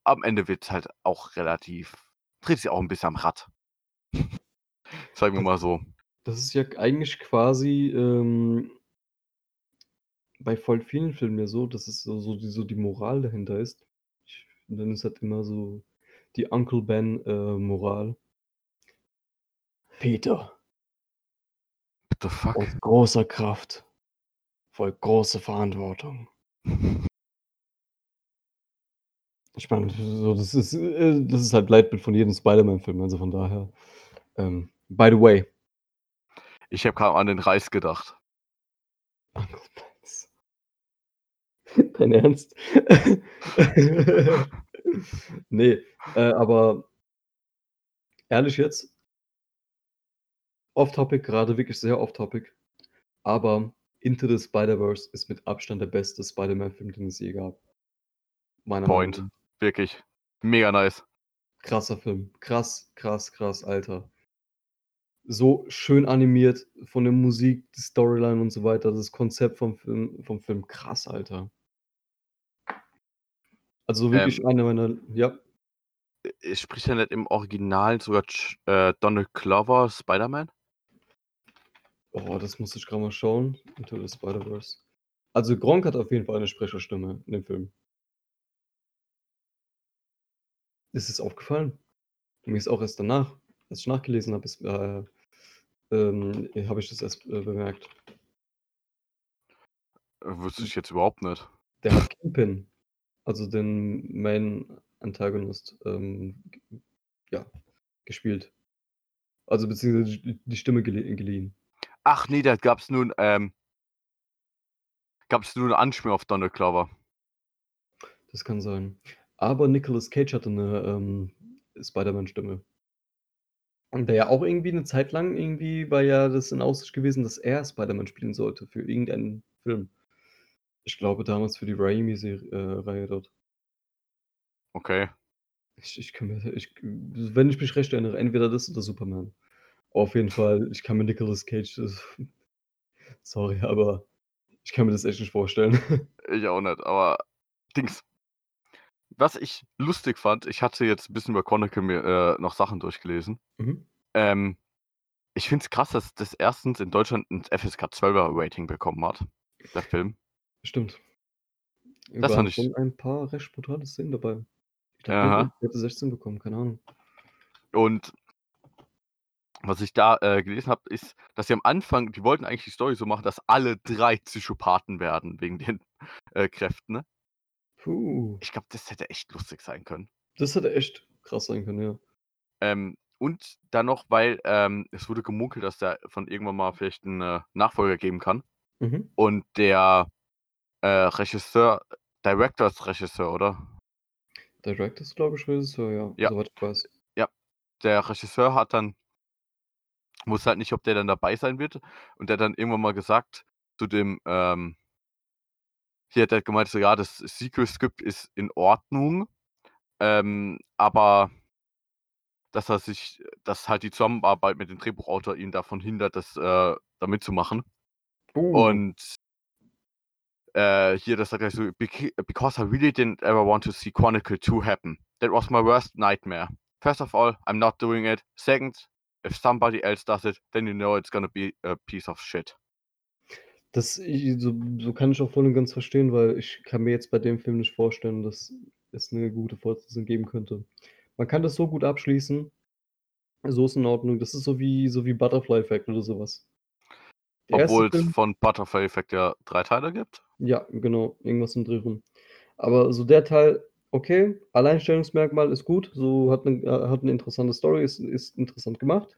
am Ende wird's halt auch relativ dreht sich auch 'n bisschen am Rad. Sagen wir mal so. das ist ja eigentlich quasi, ähm bei voll vielen Filmen ja so, dass es so so die so die Moral dahinter ist. Ich nenne es halt immer so die Uncle Ben, äh, Moral. Peter. What the fuck? Aus großer Kraft folgt große Verantwortung. Ich meine, so das ist äh, das ist halt Leitbild von jedem Spider-Man-Film, also von daher. Ähm, by the way Ich habe grad an den Reis gedacht. Uncle Ben's. Dein Ernst? Ne, äh, aber ehrlich jetzt off topic, grade wirklich sehr off topic, aber Into the Spider-Verse ist mit Abstand der beste Spider-Man-Film, den es je gab. Meiner Meinung Point. nach. Wirklich. Mega nice. Krasser Film. Krass, krass, krass, Alter. So schön animiert von der Musik, die Storyline und so weiter, das Konzept vom Film vom Film, krass, Alter. Also wirklich Ähm einer meiner ja? Äh, spricht er nicht im Original sogar äh, Donald Glover Spider-Man? Oh, das muss ich grad mal schauen. Into the Spider-Verse. Also, Gronkh hat auf jeden Fall eine Sprecherstimme in dem Film. Ist es aufgefallen? Mir ist auch erst danach, als ich nachgelesen habe, äh, ähm, habe ich das erst, äh, bemerkt. Äh, wusste Hm. ich jetzt überhaupt nicht. Der hat Kingpin, also den Main Antagonist, ähm, ja, gespielt. Also, beziehungsweise die Stimme gelie geliehen. Ach ne, da gab's nun ähm gab's nur 'ne Anspielung auf Donald Glover. Das kann sein. Aber Nicolas Cage hatte 'ne, ähm, Spider-Man-Stimme. Und der ja auch irgendwie 'ne Zeit lang irgendwie war ja das in Aussicht gewesen, dass er Spider-Man spielen sollte für irgendeinen Film. Ich glaube damals für die Raimi-Seri äh, dort. Okay. Ich ich kann mir ich wenn ich mich recht erinnere, entweder das oder Superman. Auf jeden Fall, ich kann mir Nicolas Cage das sorry, aber ich kann mir das echt nicht vorstellen. Ich auch nicht, aber Dings was ich lustig fand, ich hatte jetzt 'n bisschen über Chronicle mir, äh, noch Sachen durchgelesen. Mhm. Ähm, ich finde es krass, dass das erstens in Deutschland 'n FSK 12er Rating bekommen hat, der Film. Stimmt. Das Waren fand ich schon ein paar recht brutale Szenen dabei. Ich glaube, Aha. der hätte 16 bekommen, keine Ahnung. Und was ich da, äh, gelesen habe, ist, dass sie am Anfang die wollten eigentlich die Story so machen, dass alle 3 Psychopathen werden wegen den, äh, Kräften, ne? Puh. Ich glaube, das hätte echt lustig sein können. Das hätte echt krass sein können, ja. Ähm, und dann noch, weil, ähm, es wurde gemunkelt, dass da von irgendwann mal vielleicht 'n, äh, Nachfolger geben kann. Mhm. Und der, äh, Regisseur Director ist Regisseur, oder? Director ist, glaube ich, Regisseur, ja, Ja. soweit ich weiß. Ja. Der Regisseur hat dann wusste halt nicht, ob der dann dabei sein wird. Und der hat dann irgendwann mal gesagt zu dem, ähm hier hat er gemeint so: „Ja, das Sequel-Skript ist in Ordnung, ähm, aber“ dass er sich dass halt die Zusammenarbeit mit dem Drehbuchautor ihn davon hindert, das, äh da mitzumachen. Oh. Und äh, hier, das sagt er so: „Bec because I really didn't ever want to see Chronicle 2 happen. That was my worst nightmare. First of all, I'm not doing it. Second, if somebody else does it, then you know it's gonna be a piece of shit.“ Das so so kann ich auch voll und ganz verstehen, weil ich kann mir jetzt bei dem Film nicht vorstellen, dass es 'ne gute Fortsetzung geben könnte. Man kann das so gut abschließen. So ist in Ordnung. Das ist so wie so wie Butterfly Effect oder so was. Der erste Obwohl's Film von Butterfly Effect ja 3 Teile gibt? Ja, genau, irgendwas im Dreh rum. Aber so der Teil, okay, Alleinstellungsmerkmal ist gut, so hat 'ne äh, hat 'ne interessante Story, ist ist interessant gemacht.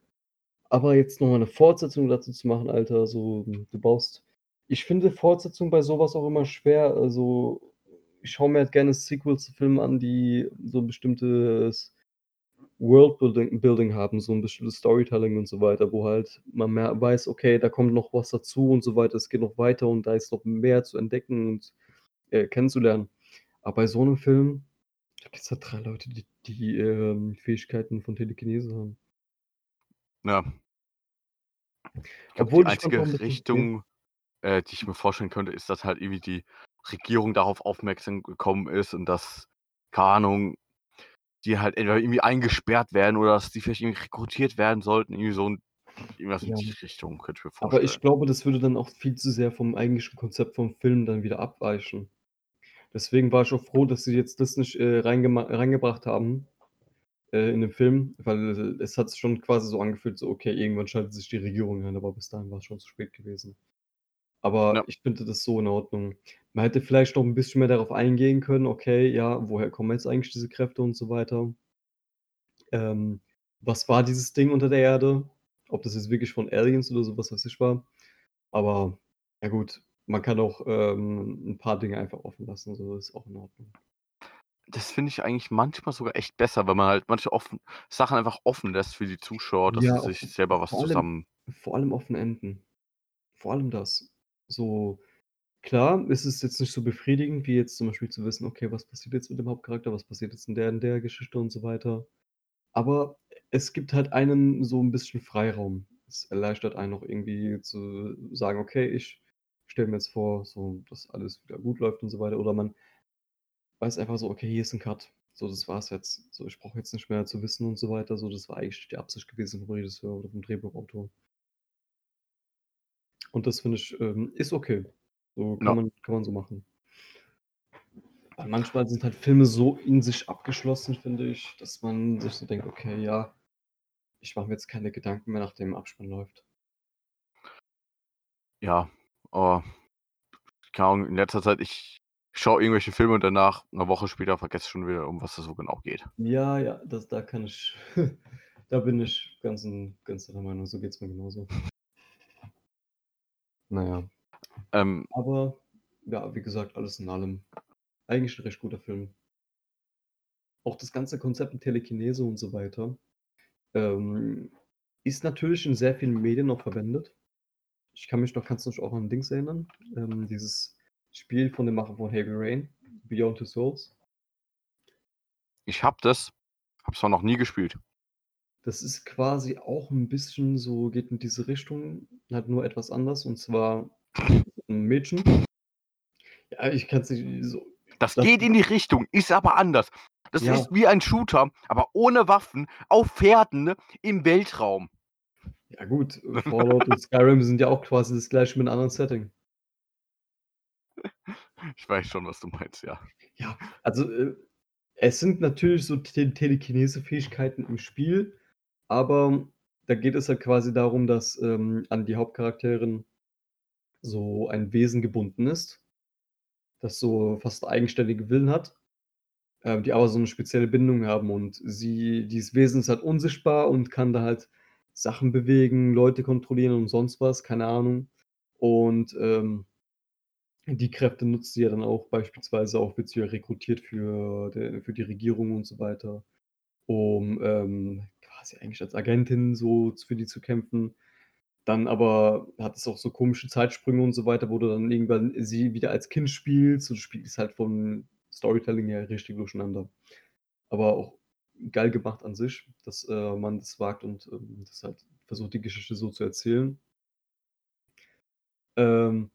Aber jetzt noch mal 'ne Fortsetzung dazu zu machen, Alter, so du baust ich finde Fortsetzungen bei so was auch immer schwer. Also, ich schaue mir halt gerne Sequels zu Filmen an, die so 'n bestimmtes Worldbuilding Building haben, so 'n bestimmtes Storytelling und so weiter, wo halt man mehr weiß, okay, da kommt noch was dazu und so weiter. Es geht noch weiter und da ist noch mehr zu entdecken und, äh, kennenzulernen. Aber bei so 'nem Film, da gibt's halt 3 Leute, die die, ähm, Fähigkeiten von Telekinese haben. Ja. Ich glaube, Obwohl die einzige Richtung, äh, die ich mir vorstellen könnte, ist, dass halt irgendwie die Regierung darauf aufmerksam gekommen ist und dass, keine Ahnung, die halt entweder irgendwie eingesperrt werden oder dass die vielleicht irgendwie rekrutiert werden sollten, irgendwie so 'n irgendwas in Ja. die Richtung könnte ich mir Aber ich vorstellen. glaube, das würde dann auch viel zu sehr vom eigentlichen Konzept vom Film dann wieder abweichen. Deswegen war ich auch froh, dass sie jetzt das nicht, äh, reingebracht haben, äh, in den Film, weil es hat sich schon quasi so angefühlt, so: Okay, irgendwann schaltet sich die Regierung ein, aber bis dahin war's schon zu spät gewesen. Aber Ja. ich finde das so in Ordnung. Man hätte vielleicht noch 'n bisschen mehr darauf eingehen können, okay, ja, woher kommen jetzt eigentlich diese Kräfte und so weiter? Ähm, was war dieses Ding unter der Erde? Ob das jetzt wirklich von Aliens oder so was weiß ich war. Aber ja gut, man kann auch, ähm, 'n paar Dinge einfach offen lassen, so ist auch in Ordnung. Das finde ich eigentlich manchmal sogar echt besser, wenn man halt manche offen Sachen einfach offen lässt für die Zuschauer, dass Ja, sie sich selber was vor allem zusammen vor allem offene Enden. Vor allem das. So, klar ist es jetzt nicht so befriedigend, wie jetzt zum Beispiel zu wissen: „Okay, was passiert jetzt mit dem Hauptcharakter? Was passiert jetzt in der in der Geschichte?“ und so weiter. Aber es gibt halt einem so 'n bisschen Freiraum. Es erleichtert einen auch irgendwie zu sagen: „Okay, ich stelle mir jetzt vor, so, dass alles wieder gut läuft“ und so weiter. Oder man weiß einfach so: „Okay, hier ist 'n Cut. So, das war's jetzt. So, ich brauche jetzt nicht mehr zu wissen“ und so weiter. So, das war eigentlich die Absicht gewesen vom Regisseur oder vom Drehbuchautor. Und das finde ich, ähm, ist okay. So kann Ja. man kann man so machen. Weil manchmal sind halt Filme so in sich abgeschlossen, finde ich, dass man sich so denkt: „Okay, ja, ich mache mir jetzt keine Gedanken mehr, nachdem Abspann läuft.“ Ja, oh, keine Ahnung, in letzter Zeit ich schaue irgendwelche Filme und danach 'ne Woche später vergesse ich schon wieder, um was es so genau geht. Ja, ja, das da kann ich da bin ich ganz 'n ganz deiner Meinung. So geht's mir genauso. Na ja. Ähm Aber ja, wie gesagt, alles in allem eigentlich 'n recht guter Film. Auch das ganze Konzept mit Telekinese und so weiter, ähm, ist natürlich in sehr vielen Medien noch verwendet. Ich kann mich noch kannst du dich auch an Dings erinnern? Ähm, dieses Spiel von den Machern von Heavy Rain, Beyond Two Souls? Ich habe das, habe es zwar noch nie gespielt. Das ist quasi auch 'n bisschen so geht in diese Richtung, halt nur etwas anders. Und zwar 'n Mädchen ja, ich kann's nicht so Das das geht in die Richtung, ist aber anders. Das Ja. ist wie ein Shooter, aber ohne Waffen, auf Pferden, ne, im Weltraum. Ja gut, äh, Fallout und Skyrim sind ja auch quasi das Gleiche mit 'nem anderen Setting. Ich weiß schon, was du meinst, ja. Ja, also, äh, es sind natürlich so Te Telekinese-Fähigkeiten im Spiel, aber da geht es halt quasi darum, dass, ähm, an die Hauptcharakterin so ein Wesen gebunden ist, das so fast eigenständige Willen hat, ähm, die aber so 'ne spezielle Bindung haben. Und sie dieses Wesen ist halt unsichtbar und kann da halt Sachen bewegen, Leute kontrollieren und sonst was, keine Ahnung. Und, ähm, die Kräfte nutzt sie ja dann auch beispielsweise auch wird sie ja rekrutiert für für die Regierung und so weiter, um, ähm, quasi eigentlich als Agentin so für die zu kämpfen. Dann aber hat es auch so komische Zeitsprünge und so weiter, wo du dann irgendwann sie wieder als Kind spielst. Und das Spiel ist halt vom Storytelling her richtig durcheinander. Aber auch geil gemacht an sich, dass, äh, man das wagt und, ähm, das halt versucht, die Geschichte so zu erzählen. Ähm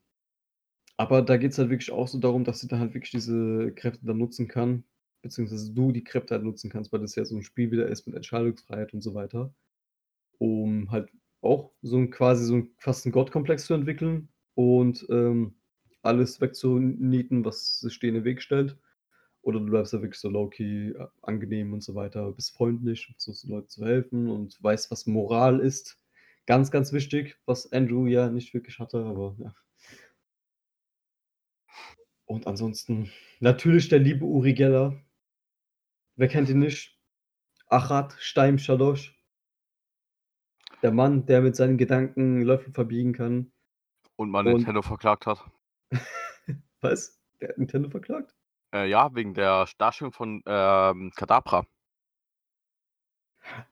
aber da geht's halt wirklich auch so darum, dass sie da halt wirklich diese Kräfte dann nutzen kann, beziehungsweise du die Kräfte halt nutzen kannst, weil das ja so 'n Spiel wieder ist mit Entscheidungsfreiheit und so weiter, um halt auch so 'n quasi so 'n fast 'n Gottkomplex zu entwickeln und, ähm, alles wegzunieten, was sich dir in den Weg stellt. Oder du bleibst da wirklich so low-key, a angenehm und so weiter, bist freundlich, versuchst den Leuten zu helfen und weißt, was Moral ist. Ganz, ganz wichtig, was Andrew ja nicht wirklich hatte, aber ja. Und ansonsten natürlich der liebe Uri Geller. Wer kennt ihn nicht? Achad Shteim Shalosh. Der Mann, der mit seinen Gedanken Löffel verbiegen kann. Und mal Und Nintendo verklagt hat. Was? Der hat Nintendo verklagt? Äh, ja, wegen der Darstellung von, ähm, Kadabra.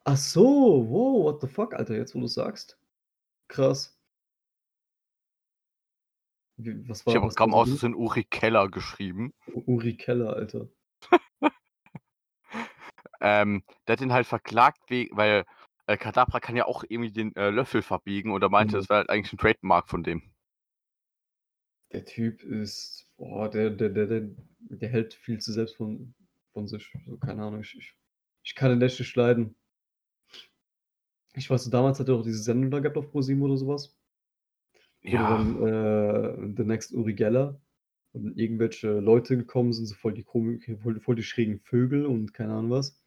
Ach so, wow, what the fuck, Alter, jetzt wo du's sagst. Krass. Wie was Ich war habe war mal so aus gut? Versehen Uri Keller geschrieben. Uri Keller, Alter. Ähm, der hat ihn halt verklagt, we weil, äh, Kadabra kann ja auch irgendwie den, äh, Löffel verbiegen und er meinte, Mhm. das wäre halt eigentlich 'n Trademark von dem. Der Typ ist boah, der der der der der hält viel zu selbst von von sich. So, keine Ahnung, ich ich ich kann den echt nicht leiden. Ich weiß damals hat er doch diese Sendung da gehabt auf ProSieben oder so was. Wo Ja. dann, äh, „The Next Uri Geller“ und irgendwelche Leute gekommen sind, so voll die komi voll voll die schrägen Vögel und keine Ahnung was.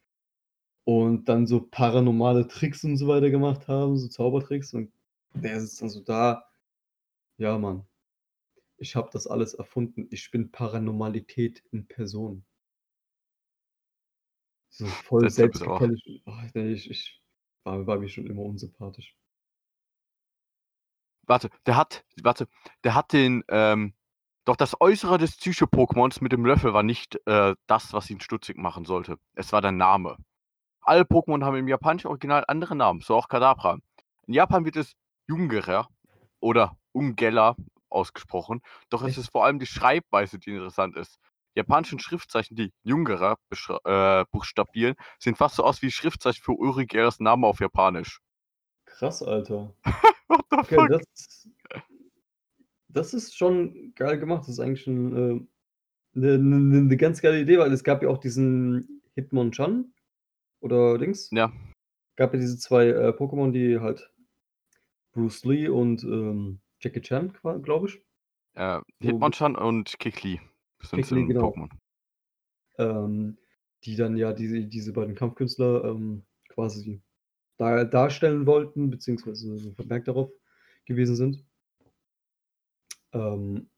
Und dann so paranormale Tricks und so weiter gemacht haben, so Zaubertricks und der sitzt dann so da. Ja, Mann. Ich habe das alles erfunden. Ich bin Paranormalität in Person. So voll selbstgefällig. Oh, ne, ich ich war war mir schon immer unsympathisch. Warte, der hat warte, der hat den, ähm doch das Äußere des Psycho-Pokémons mit dem Löffel war nicht, äh, das, was ihn stutzig machen sollte. Es war der Name. Alle Pokémon haben im japanischen Original andere Namen, so auch Kadabra. In Japan wird es Jungera oder Ungella ausgesprochen, doch es ist vor allem die Schreibweise, die interessant ist. Die japanischen Schriftzeichen, die beschr äh, buchstabieren, sehen fast so aus wie Schriftzeichen für Uri Geras Name auf Japanisch. Krass, Alter. What the Okay, fuck? das das ist schon geil gemacht. Das ist eigentlich 'n, äh 'ne 'ne 'ne 'ne ganz geile Idee, weil es gab ja auch diesen Hitmonchan oder Dings. Ja. Gab ja diese 2, äh, Pokémon, die halt Bruce Lee und, ähm, Jackie Chan glaube ich. Äh, So Hitmonchan und Kekli sind's Kekli, in genau. Pokémon. Ähm, die dann ja diese diese beiden Kampfkünstler, ähm, quasi da darstellen wollten, beziehungsweise so vermerkt darauf gewesen sind. Ähm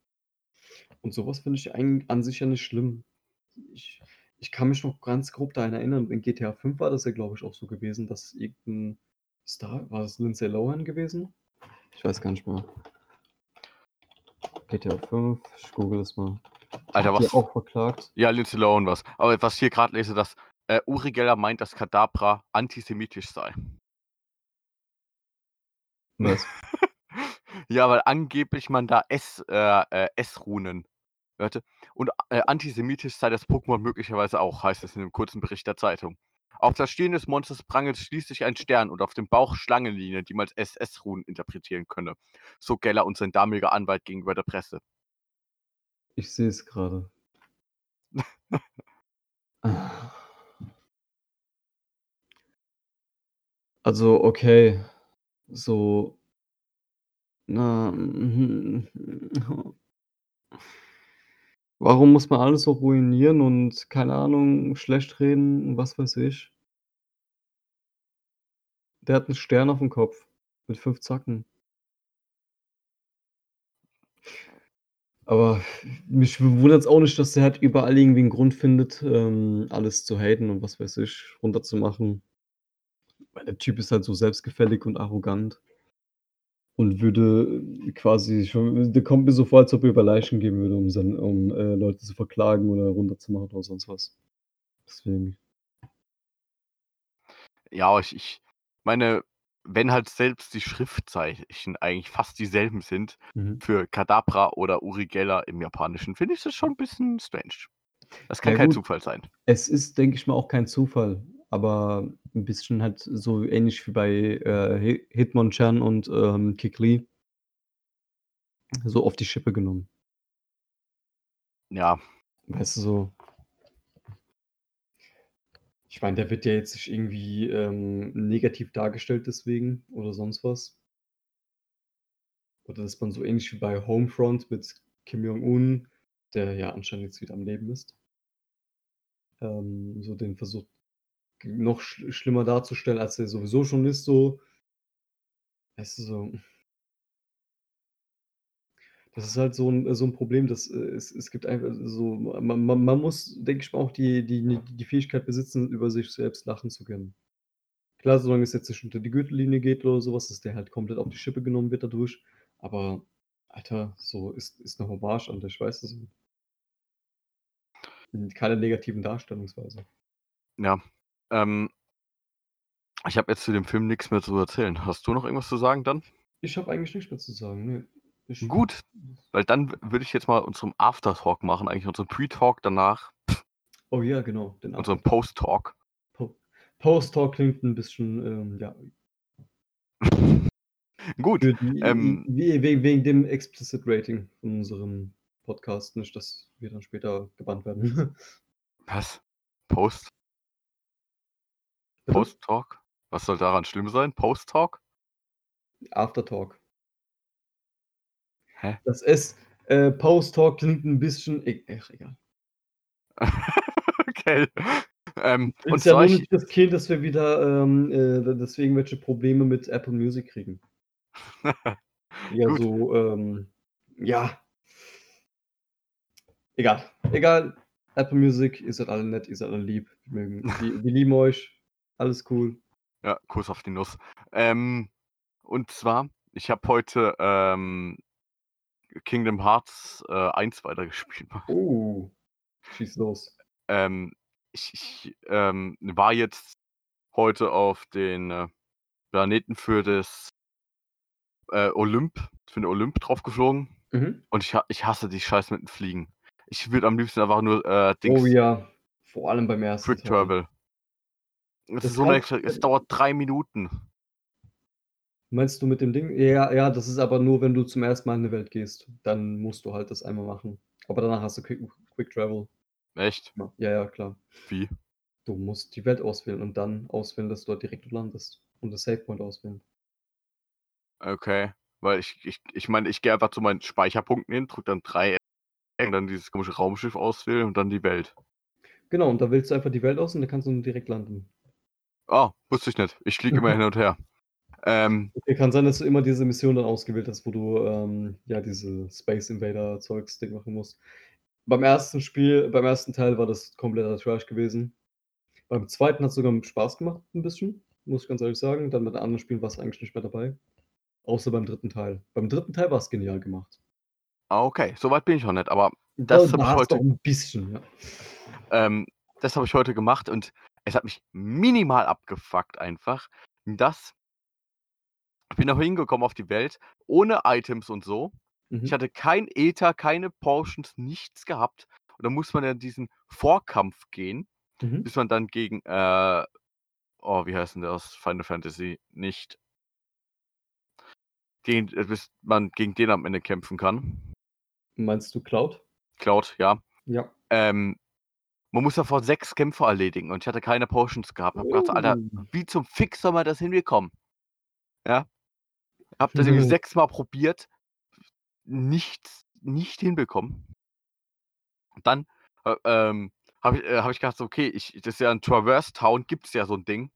und so was finde ich eigen an sich ja nicht schlimm. Ich ich kann mich noch ganz grob daran erinnern, in GTA 5 war das ja, glaube ich, auch so gewesen, dass irgend 'n Star war das Lindsay Lohan gewesen? Ich weiß gar nicht mehr. GTA 5, ich google das mal. Alter, was auch verklagt? Ja, Lindsay Lohan war's. Aber was ich hier grad lese, dass, äh, Uri Geller meint, dass Kadabra antisemitisch sei. Was? Ja, weil angeblich man da S äh, äh, S-Runen hörte. Und, äh, antisemitisch sei das Pokémon möglicherweise auch, heißt es in 'nem kurzen Bericht der Zeitung. Auf der Stirn des Monsters prangelt schließlich ein Stern und auf dem Bauch Schlangenlinien, die man als SS-Runen interpretieren könne, so Geller und sein damaliger Anwalt gegenüber der Presse. Ich sehe es grade. Also, okay, so na, mhm, warum muss man alles so ruinieren und, keine Ahnung, schlecht reden und was weiß ich? Der hat 'n Stern aufm Kopf mit 5 Zacken. Aber mich wundert's auch nicht, dass der halt überall irgendwie 'n Grund findet, ähm, alles zu haten und was weiß ich, runterzumachen. Weil der Typ ist halt so selbstgefällig und arrogant. Und würde quasi schon der kommt mir so vor, als ob er über Leichen gehen würde, um sein um, äh, Leute zu verklagen oder runterzumachen oder sonst was. Deswegen. Ja, ich ich meine, wenn halt selbst die Schriftzeichen eigentlich fast dieselben sind Mhm. für Kadabra oder Uri Geller im Japanischen, finde ich das schon 'n bisschen strange. Das kann Ja kein Zufall sein. es ist, denke ich mal, auch kein Zufall, aber 'n bisschen halt so ähnlich wie bei, äh, Hi Hitmonchan und, ähm, Kekli so auf die Schippe genommen. Ja. Weißt du, so ich meine, der wird ja jetzt nicht irgendwie, ähm, negativ dargestellt deswegen oder sonst was. Oder dass man so ähnlich wie bei Homefront mit Kim Jong-un, der ja anscheinend jetzt wieder am Leben ist ähm, so den versucht noch sch schlimmer darzustellen, als er sowieso schon ist so. Weißt du, so das ist halt so 'n so 'n Problem, dass, äh, es es gibt einfach so ma ma man muss, denke ich mal, auch die die die Fähigkeit besitzen, über sich selbst lachen zu können. Klar, solange es jetzt nicht unter die Gürtellinie geht oder so was, dass der halt komplett auf die Schippe genommen wird dadurch. Aber Alter, so ist ist 'ne Hommage an dich, weißt du so? Hm, keine negativen Darstellungsweise. Ja, ähm ich habe jetzt zu dem Film nix mehr zu erzählen. Hast du noch irgendwas zu sagen dann? Ich habe eigentlich nichts mehr zu sagen, ne. Ich Gut, weil dann würde ich jetzt mal unseren After-Talk machen, eigentlich unseren Pre-Talk danach. Oh ja, genau, den Unseren. Post-Talk. Po Post-Talk klingt 'n bisschen, ähm, ja Gut, die ähm we we wegen dem Explicit Rating von unserem Podcast, nicht, dass wir dann später gebannt werden. Was? Post? Bitte? Post-Talk? Was soll daran schlimm sein? Post-Talk? After-Talk. Hä? Das S, äh, Post-Talk klingt 'n bisschen e ach, egal. Okay. Ähm, Ich und ja nur ich nicht riskieren, dass wir wieder, ähm, äh, deswegen welche Probleme mit Apple Music kriegen. Ja, Gut. so, ähm, ja, Egal. Egal. Apple Music, ihr seid alle nett, ihr seid alle lieb. Wir, mögen, wir lieben euch. Alles cool. Ja, Kuss auf die Nuss. Ähm, und zwar, ich habe heute ähm, Kingdom Hearts äh, 1 weitergespielt. Oh. Schieß los. Ähm, ich ich ähm, war jetzt heute auf den äh, Planeten für das äh, Olymp, für den Olymp draufgeflogen. Mhm. Und ich, ich hasse die Scheiße mit dem Fliegen. Ich würde am liebsten einfach nur äh, Dings Oh ja. Vor allem beim ersten Quick. Travel. Es Das ist so eine es dauert drei Minuten. Meinst du mit dem Ding? Ja, ja, das ist aber nur, wenn du zum ersten Mal in eine Welt gehst. Dann musst du halt das einmal machen. Aber danach hast du Quick, Quick Travel. Echt? Ja, ja, klar. Wie? Du musst die Welt auswählen und dann auswählen, dass du dort direkt landest. Und das Save Point auswählen. Okay. Weil ich, ich, ich meine, ich gehe einfach zu meinen Speicherpunkten hin, drücke dann drei und dann dieses komische Raumschiff auswählen und dann die Welt. Genau, und da wählst du einfach die Welt aus und dann kannst du direkt landen. Ah, wusste ich nicht. Ich fliege immer hin und her. Ähm, Okay, kann sein, dass du immer diese Mission dann ausgewählt hast, wo du ähm, ja diese Space Invader Zeugs Ding machen musst. Beim ersten Spiel, beim ersten Teil war das kompletter Trash gewesen. Beim zweiten hat es sogar Spaß gemacht, ein bisschen, muss ich ganz ehrlich sagen. Dann mit den anderen Spielen war es eigentlich nicht mehr dabei. Außer beim dritten Teil. Beim dritten Teil war es genial gemacht. ah, okay, soweit bin ich noch nicht, aber Das Da hab ich heute- ein bisschen, ja. ähm, das habe ich heute gemacht und es hat mich minimal abgefuckt einfach. Das ich bin noch hingekommen auf die Welt ohne Items und so. Mhm. Ich hatte kein Ether, keine Potions, nichts gehabt. Und dann muss man ja diesen Vorkampf gehen, Mhm. bis man dann gegen, äh, oh, wie heißt denn der aus Final Fantasy? Nicht. Gegen, äh, bis man gegen den am Ende kämpfen kann. Meinst du Cloud? Cloud, ja. Ja. Ähm, man muss davor sechs Kämpfe erledigen und ich hatte keine Potions gehabt. Hab gedacht, so, Alter, Oh. wie zum Fix soll man das hinbekommen? Ja. Hab das irgendwie sechsmal probiert, nichts, nicht hinbekommen. Und dann äh, ähm, habe ich, äh, hab ich gedacht, okay, ich, das ist ja in Traverse Town, gibt es ja so ein Ding.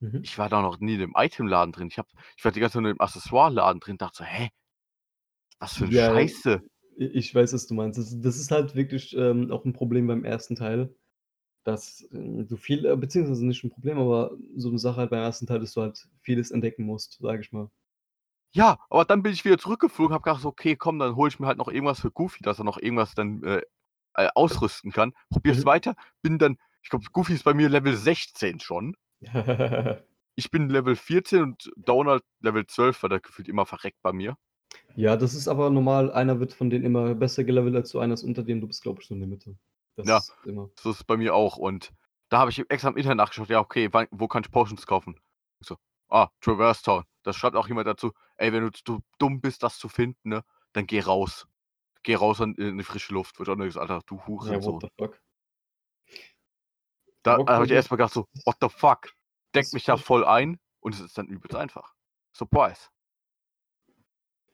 Mhm. Ich war da noch nie in dem Itemladen drin. Ich, hab, ich war die ganze Zeit nur im Accessoire-Laden drin, dachte so, hä? Was für eine Ja, Scheiße. Ich weiß, was du meinst. Das, das ist halt wirklich ähm, auch ein Problem beim ersten Teil, dass du viel, äh, beziehungsweise nicht ein Problem, aber so eine Sache halt beim ersten Teil, dass du halt vieles entdecken musst, sage ich mal. Ja, aber dann bin ich wieder zurückgeflogen, habe gedacht, so, okay, komm, dann hole ich mir halt noch irgendwas für Goofy, dass er noch irgendwas dann äh, äh, ausrüsten kann. Probier's Mhm. weiter, bin dann, ich glaube, Goofy ist bei mir Level 16 schon. Ich bin Level 14 und Donald Level 12, weil der gefühlt immer verreckt bei mir. ja, das ist aber normal. Einer wird von denen immer besser gelevelt als du, einer ist unter dem, du bist, glaube ich, so in der Mitte. Das Ja. ist immer. So ist es bei mir auch. Und da habe ich extra im Internet nachgeschaut, ja, okay, wann, wo kann ich Potions kaufen? Ich so, ah, Traverse Town. Da schreibt auch jemand dazu, ey, wenn du zu dumm bist, das zu finden, ne, dann geh raus. Geh raus in, in die frische Luft. Wird auch gesagt, Alter, du Ja, Hurensohn. what the fuck. Da habe ich erstmal gedacht, so, what the fuck? Deckt Das mich da voll ein und es ist dann übelst einfach. Surprise.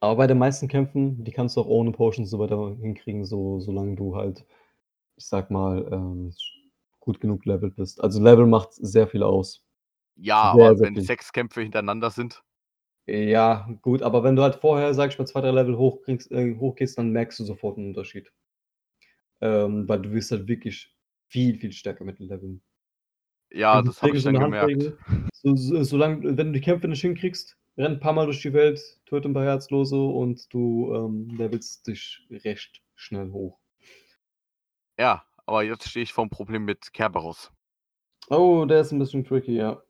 Aber bei den meisten Kämpfen, die kannst du auch ohne Potions so weiter hinkriegen, so, solange du halt, ich sag mal, ähm, gut genug levelt bist. Also Level macht sehr viel aus. Ja, Sehr, aber sehr wenn viel. sechs Kämpfe hintereinander sind, Ja, gut, aber wenn du halt vorher, sag ich mal, zwei, drei Level hochkriegst, äh, hochgehst, dann merkst du sofort einen Unterschied. Ähm, weil du wirst halt wirklich viel, viel stärker mit den Leveln. ja, das habe ich dann gemerkt. So, so, solange, wenn du die Kämpfe nicht hinkriegst, renn ein paar Mal durch die Welt, töte ein paar Herzlose und du ähm, levelst dich recht schnell hoch. Ja, aber jetzt stehe ich vor dem Problem mit Kerberos. Oh, der ist ein bisschen tricky, ja.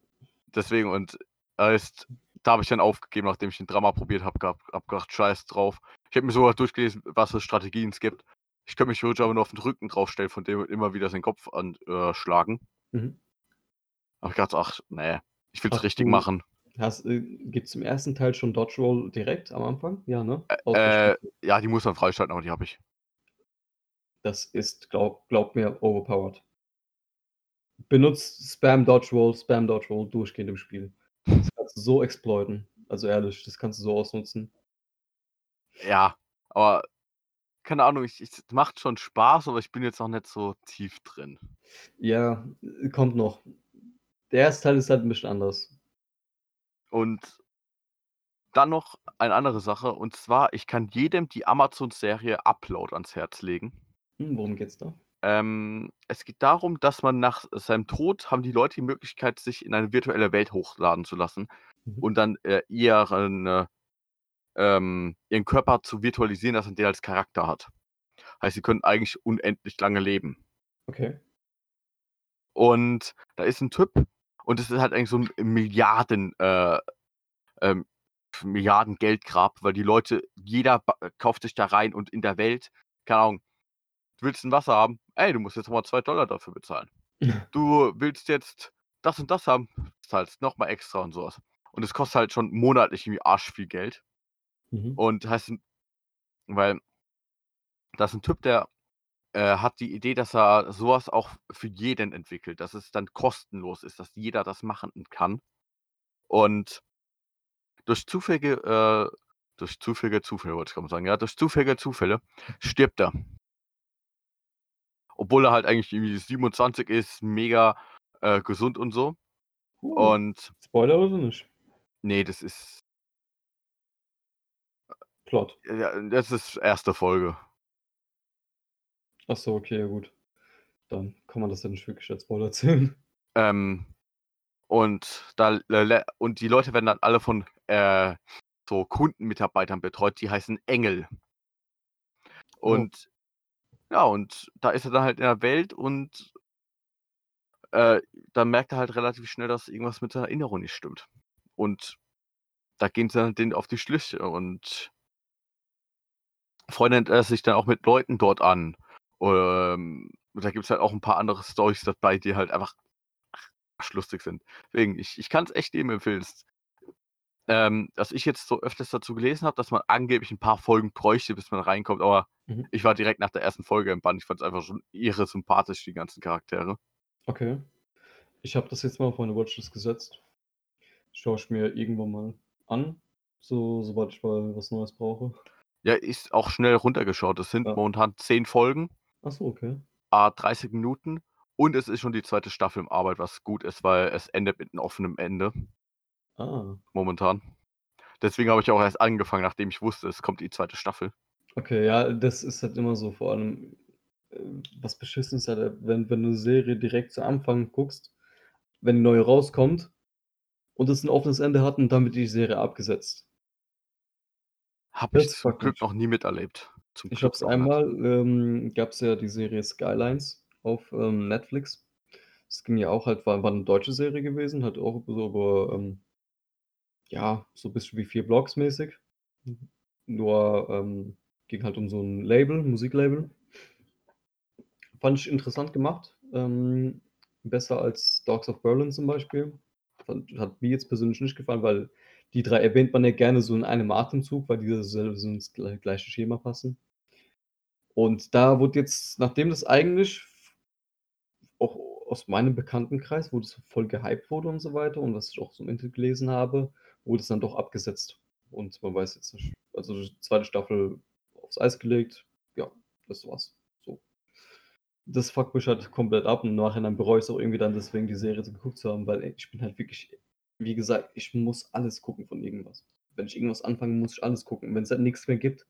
Deswegen, und da ist, da habe ich dann aufgegeben, nachdem ich den Drama probiert habe, hab, hab gedacht, scheiß drauf. Ich habe mir sogar durchgelesen, was für Strategien es gibt. Ich könnte mich wirklich aber nur auf den Rücken draufstellen, von dem immer wieder seinen Kopf anschlagen. Äh, schlagen. Mhm. aber ich dachte, ach, nee, ich will es richtig machen. Hast, äh, Gibt es im ersten Teil schon Dodge Roll direkt am Anfang? Ja, ne? Äh. Ja, die muss man freischalten, aber die habe ich. Das ist, glaub, glaub mir, overpowered. Benutzt Spam Dodge Roll, Spam Dodge Roll durchgehend im Spiel. Das kannst du so exploiten. Also ehrlich, das kannst du so ausnutzen. Ja, aber keine Ahnung, ich, ich, es macht schon Spaß, aber ich bin jetzt noch nicht so tief drin. Ja, kommt noch. Der erste Teil ist halt ein bisschen anders. Und dann noch eine andere Sache, und zwar, ich kann jedem die Amazon-Serie Upload ans Herz legen. Hm, worum geht's da? Ähm, es geht darum, dass man nach seinem Tod haben die Leute die Möglichkeit, sich in eine virtuelle Welt hochladen zu lassen Mhm. und dann, äh, ihren, äh, ähm ihren Körper zu virtualisieren, dass man den als Charakter hat. Heißt, sie können eigentlich unendlich lange leben. Okay. Und da ist 'n Typ und das ist halt eigentlich so 'n Milliarden äh, ähm, Milliarden-Geldgrab, weil die Leute jeder kauft sich da rein und in der Welt keine Ahnung, du willst 'n Wasser haben? Ey, du musst jetzt noch mal 2 dafür bezahlen. Du willst jetzt das und das haben, zahlst noch mal extra und so was. Und es kostet halt schon monatlich irgendwie arschviel Geld. Mhm. Und heißt weil da ist 'n Typ, der, äh, hat die Idee, dass er so was auch für jeden entwickelt, dass es dann kostenlos ist, dass jeder das machen kann. Und durch zufällige äh, durch zufällige Zufälle wollte ich sagen, ja, durch zufällige Zufälle stirbt er. Obwohl er halt eigentlich irgendwie 27 ist, mega, äh, gesund und so. Uh. Und Spoiler oder nicht? Ne, das ist Plot. ja, das ist 1. Folge. Ach so, okay, ja gut. Dann kann man das ja nicht wirklich als Spoiler zählen. Ähm, und da und die Leute werden dann alle von, äh, so Kundenmitarbeitern betreut, die heißen Engel. Oh. Und ja, und da ist er dann halt in der Welt und äh, dann merkt er halt relativ schnell, dass irgendwas mit seiner Erinnerung nicht stimmt. Und da gehen sie dann denen auf die Schliche und freundet er sich dann auch mit Leuten dort an. Ähm, und da gibt's halt auch 'n paar andere Storys dabei, die halt einfach arschlustig sind. Deswegen, ich ich kann's echt jedem empfehlen. Es ähm, was ich jetzt so öfters dazu gelesen habe, dass man angeblich 'n paar Folgen bräuchte, bis man reinkommt, aber Mhm. ich war direkt nach der 1. Folge im Bann. Ich fand's einfach schon irre sympathisch, die ganzen Charaktere. Okay. Ich habe das jetzt mal auf meine Watchlist gesetzt. Schaue ich mir irgendwann mal an, so sobald ich mal was Neues brauche. Ja, ist auch schnell runtergeschaut. Es sind Ja. momentan 10 Folgen. Ach so, okay. À 30 Minuten und es ist schon die 2. Staffel in Arbeit, was gut ist, weil es endet mit 'nem offenem Ende Ah. momentan. Deswegen habe ich auch erst angefangen, nachdem ich wusste, es kommt die 2. Staffel. Okay, ja, das ist halt immer so, vor allem, äh, was beschissen ist halt, wenn wenn du 'ne Serie direkt zu Anfang guckst, wenn die neue rauskommt und es 'n offenes Ende hat und dann wird die Serie abgesetzt. Habe Das ich zum Glück mich. noch nie miterlebt. Zum Ich habe es nicht. einmal ähm, gab's ja die Serie Skylines auf, ähm, Netflix. Es ging ja auch halt war war 'ne deutsche Serie gewesen, halt auch so über, ähm ja, so bisschen wie 4 Blocks mäßig. Nur, ähm, ging halt um so 'n Label, Musiklabel. Fand ich interessant gemacht, ähm, besser als Dogs of Berlin zum Beispiel. Fand hat mir jetzt persönlich nicht gefallen, weil die 3 erwähnt man ja gerne so in einem Atemzug, weil die so ins glei gleiche Schema passen. Und da wurde jetzt, nachdem das eigentlich auch aus meinem Bekanntenkreis, wo das voll gehypt wurde und so weiter und was ich auch so im Internet gelesen habe, wurde es dann doch abgesetzt. Und man weiß jetzt nicht also, die 2. Staffel aufs Eis gelegt. Ja, das war's, so. Das fuckt mich halt komplett ab und im Nachhinein bereue ich's auch irgendwie dann deswegen, die Serie geguckt zu haben, weil, ey, ich bin halt wirklich wie gesagt, ich muss alles gucken von irgendwas. Wenn ich irgendwas anfange, muss ich alles gucken. Wenn's dann nix mehr gibt,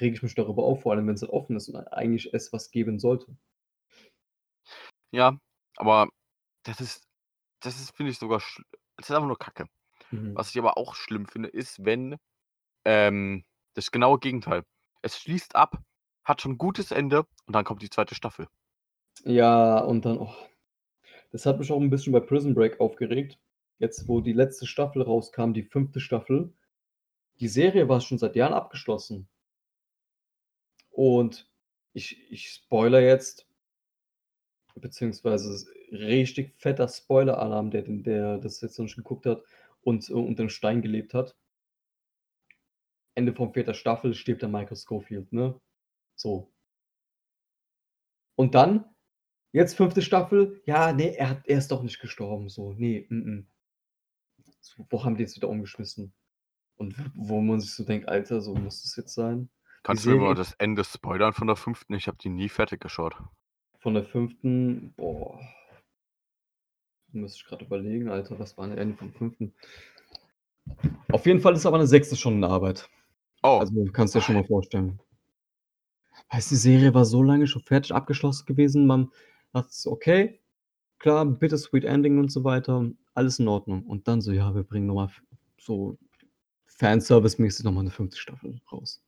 rege ich mich darüber auf, vor allem wenn's halt offen ist und eigentlich es was geben sollte. Ja, aber das ist das ist, finde ich, sogar das ist einfach nur Kacke. Mhm. Was ich aber auch schlimm finde, ist, wenn ähm, das genaue Gegenteil. Es schließt ab, hat schon 'n gutes Ende und dann kommt die 2. Staffel. Ja, und dann oh, das hat mich auch 'n bisschen bei Prison Break aufgeregt. Jetzt, wo die letzte Staffel rauskam, die 5. Staffel. Die Serie war schon seit Jahren abgeschlossen. Und ich ich spoilere jetzt beziehungsweise richtig fetter Spoiler-Alarm, der den der das jetzt noch nicht geguckt hat und, äh, unter 'm Stein gelebt hat. Ende von 4. Staffel stirbt der Michael Scofield, ne? So. Und dann, jetzt 5. Staffel, ja, ne, er hat er ist doch nicht gestorben, so, ne, m-m. So, wo haben die jetzt wieder umgeschmissen? Und wo man sich so denkt: „Alter, so muss das jetzt sein?“ Die Kannst du mir mal das Ende spoilern von der 5.? Ich habe die nie fertig geschaut. Von der 5. boah. Müsste ich grad überlegen, Alter, was war denn Ende vom 5.? Auf jeden Fall ist aber 'ne 6. Stundenarbeit. Oh. Also, kannst dir schon mal vorstellen. Weißt du, die Serie war so lange schon fertig abgeschlossen gewesen, man dachte so: „Okay, klar, bittersweet Ending und so weiter, alles in Ordnung.“ Und dann so: „Ja, wir bringen noch mal f so fanservicemäßig noch mal 'ne 5. Staffel raus.“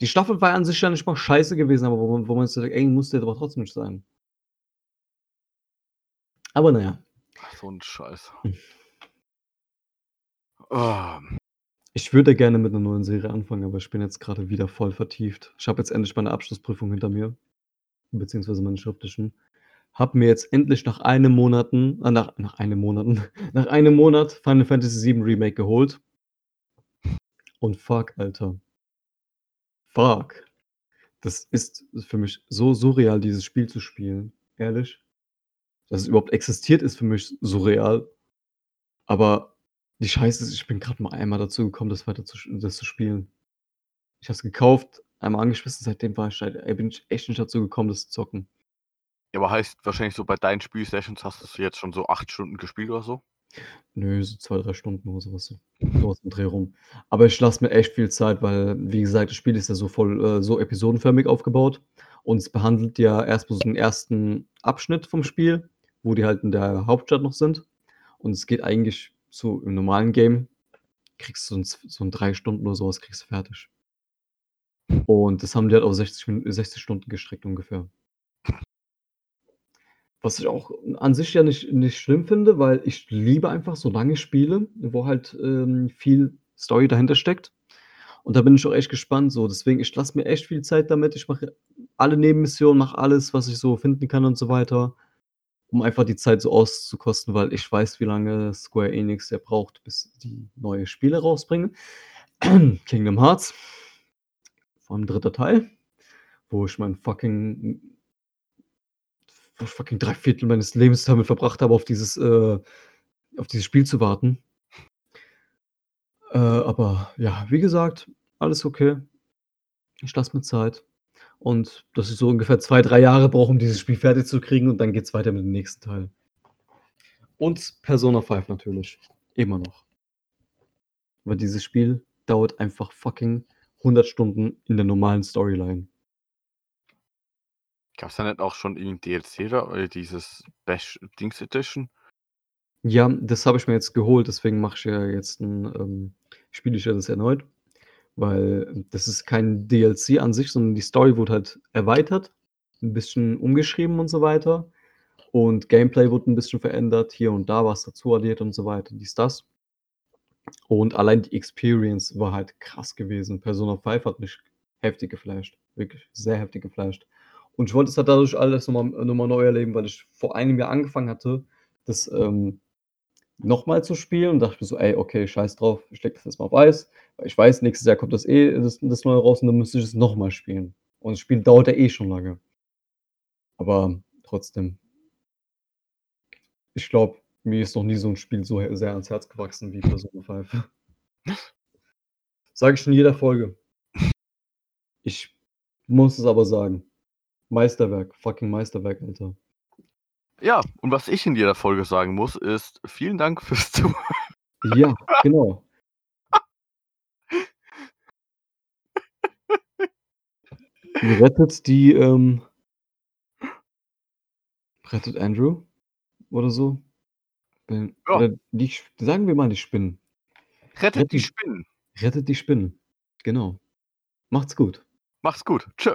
Die Staffel war an sich ja nicht mal scheiße gewesen, aber wo man wo man sich sagt: „Ey, musste jetzt aber trotzdem nicht sein.“ Aber na ja. Ach, so 'n Scheiß. Ah. Ich würde gerne mit 'ner neuen Serie anfangen, aber ich bin jetzt grade wieder voll vertieft. Ich habe jetzt endlich meine Abschlussprüfung hinter mir, beziehungsweise meine schriftlichen. Habe mir jetzt endlich nach einem Monaten äh, nach nach einem Monaten nach einem Monat Final Fantasy VII Remake geholt. Und fuck, Alter. Fuck. Das ist für mich so surreal, dieses Spiel zu spielen, ehrlich. Dass es überhaupt existiert, ist für mich surreal. Aber die Scheiße ist, ich bin grad mal einmal dazu gekommen, das weiter zu das zu spielen. Ich habe es gekauft, einmal angeschmissen, seitdem war ich halt ey, bin ich echt nicht dazu gekommen, das zu zocken. Ja, aber heißt wahrscheinlich so bei deinen Spielsessions hast du's jetzt schon so 8 Stunden gespielt oder so? Nö, so 2, 3 Stunden oder so was so. Was im Dreh rum. Aber ich lasse mir echt viel Zeit, weil, wie gesagt, das Spiel ist ja so voll äh, so episodenförmig aufgebaut und es behandelt ja erst mal so den 1. Abschnitt vom Spiel, wo die halt in der Hauptstadt noch sind. Und es geht eigentlich so im normalen Game kriegst du in z so in 3 Stunden oder so was kriegst du fertig. Und das haben die halt auf 60 Min 60 Stunden gestreckt ungefähr. Was ich auch an sich ja nicht nicht schlimm finde, weil ich liebe einfach so lange Spiele, wo halt, ähm, viel Story dahinter steckt. Und da bin ich auch echt gespannt so. Deswegen, ich lasse mir echt viel Zeit damit. Ich mache alle Nebenmissionen, mache alles, was ich so finden kann und so weiter, um einfach die Zeit so auszukosten, weil ich weiß, wie lange Square Enix ja braucht, bis die neue Spiele rausbringen. Kingdom Hearts, vor allem 3. Teil, wo ich mein fucking fucking 3/4 meines Lebens damit verbracht habe, auf dieses äh, auf dieses Spiel zu warten. Äh, aber ja, wie gesagt, alles okay. Ich lasse mir Zeit. Und dass ich so ungefähr 2, 3 Jahre brauche, um dieses Spiel fertig zu kriegen und dann geht's weiter mit dem nächsten Teil. Und Persona 5 natürlich, immer noch. Weil dieses Spiel dauert einfach fucking 100 Stunden in der normalen Storyline. Gab's da nicht auch schon irgend DLC da oder dieses Bash Dings Edition? Ja, das habe ich mir jetzt geholt, deswegen mache ich ja jetzt 'n ähm, spiele ich ja das erneut, weil das ist kein DLC an sich, sondern die Story wurde halt erweitert, 'n bisschen umgeschrieben und so weiter. Und Gameplay wurde 'n bisschen verändert, hier und da was dazu addiert und so weiter, dies, das. Und allein die Experience war halt krass gewesen. Persona 5 hat mich heftig geflasht, wirklich sehr heftig geflasht. Und ich wollte es halt dadurch alles noch mal noch neu erleben, weil ich vor einem Jahr angefangen hatte, das, ähm, noch mal zu spielen und dachte mir so: „Ey, okay, scheiß drauf, ich lege das jetzt mal auf Eis.“ Weil ich weiß, nächstes Jahr kommt das eh das das Neue raus und dann müsste ich es noch mal spielen. Und das Spiel dauert ja eh schon lange. Aber trotzdem. Ich glaube, mir ist noch nie so 'n Spiel so sehr ans Herz gewachsen wie Persona 5. Sage ich in jeder Folge. Ich muss es aber sagen. Meisterwerk, fucking Meisterwerk, Alter. Ja, und was ich in jeder Folge sagen muss, ist vielen Dank fürs Zuhören. Ja, genau. Rettet die, ähm rettet Andrew oder so. Ja. oder die sagen wir mal die Spinnen. Rettet die Retten Spinnen. rettet die Spinnen. Genau. Macht's gut. Mach's gut. Tschö.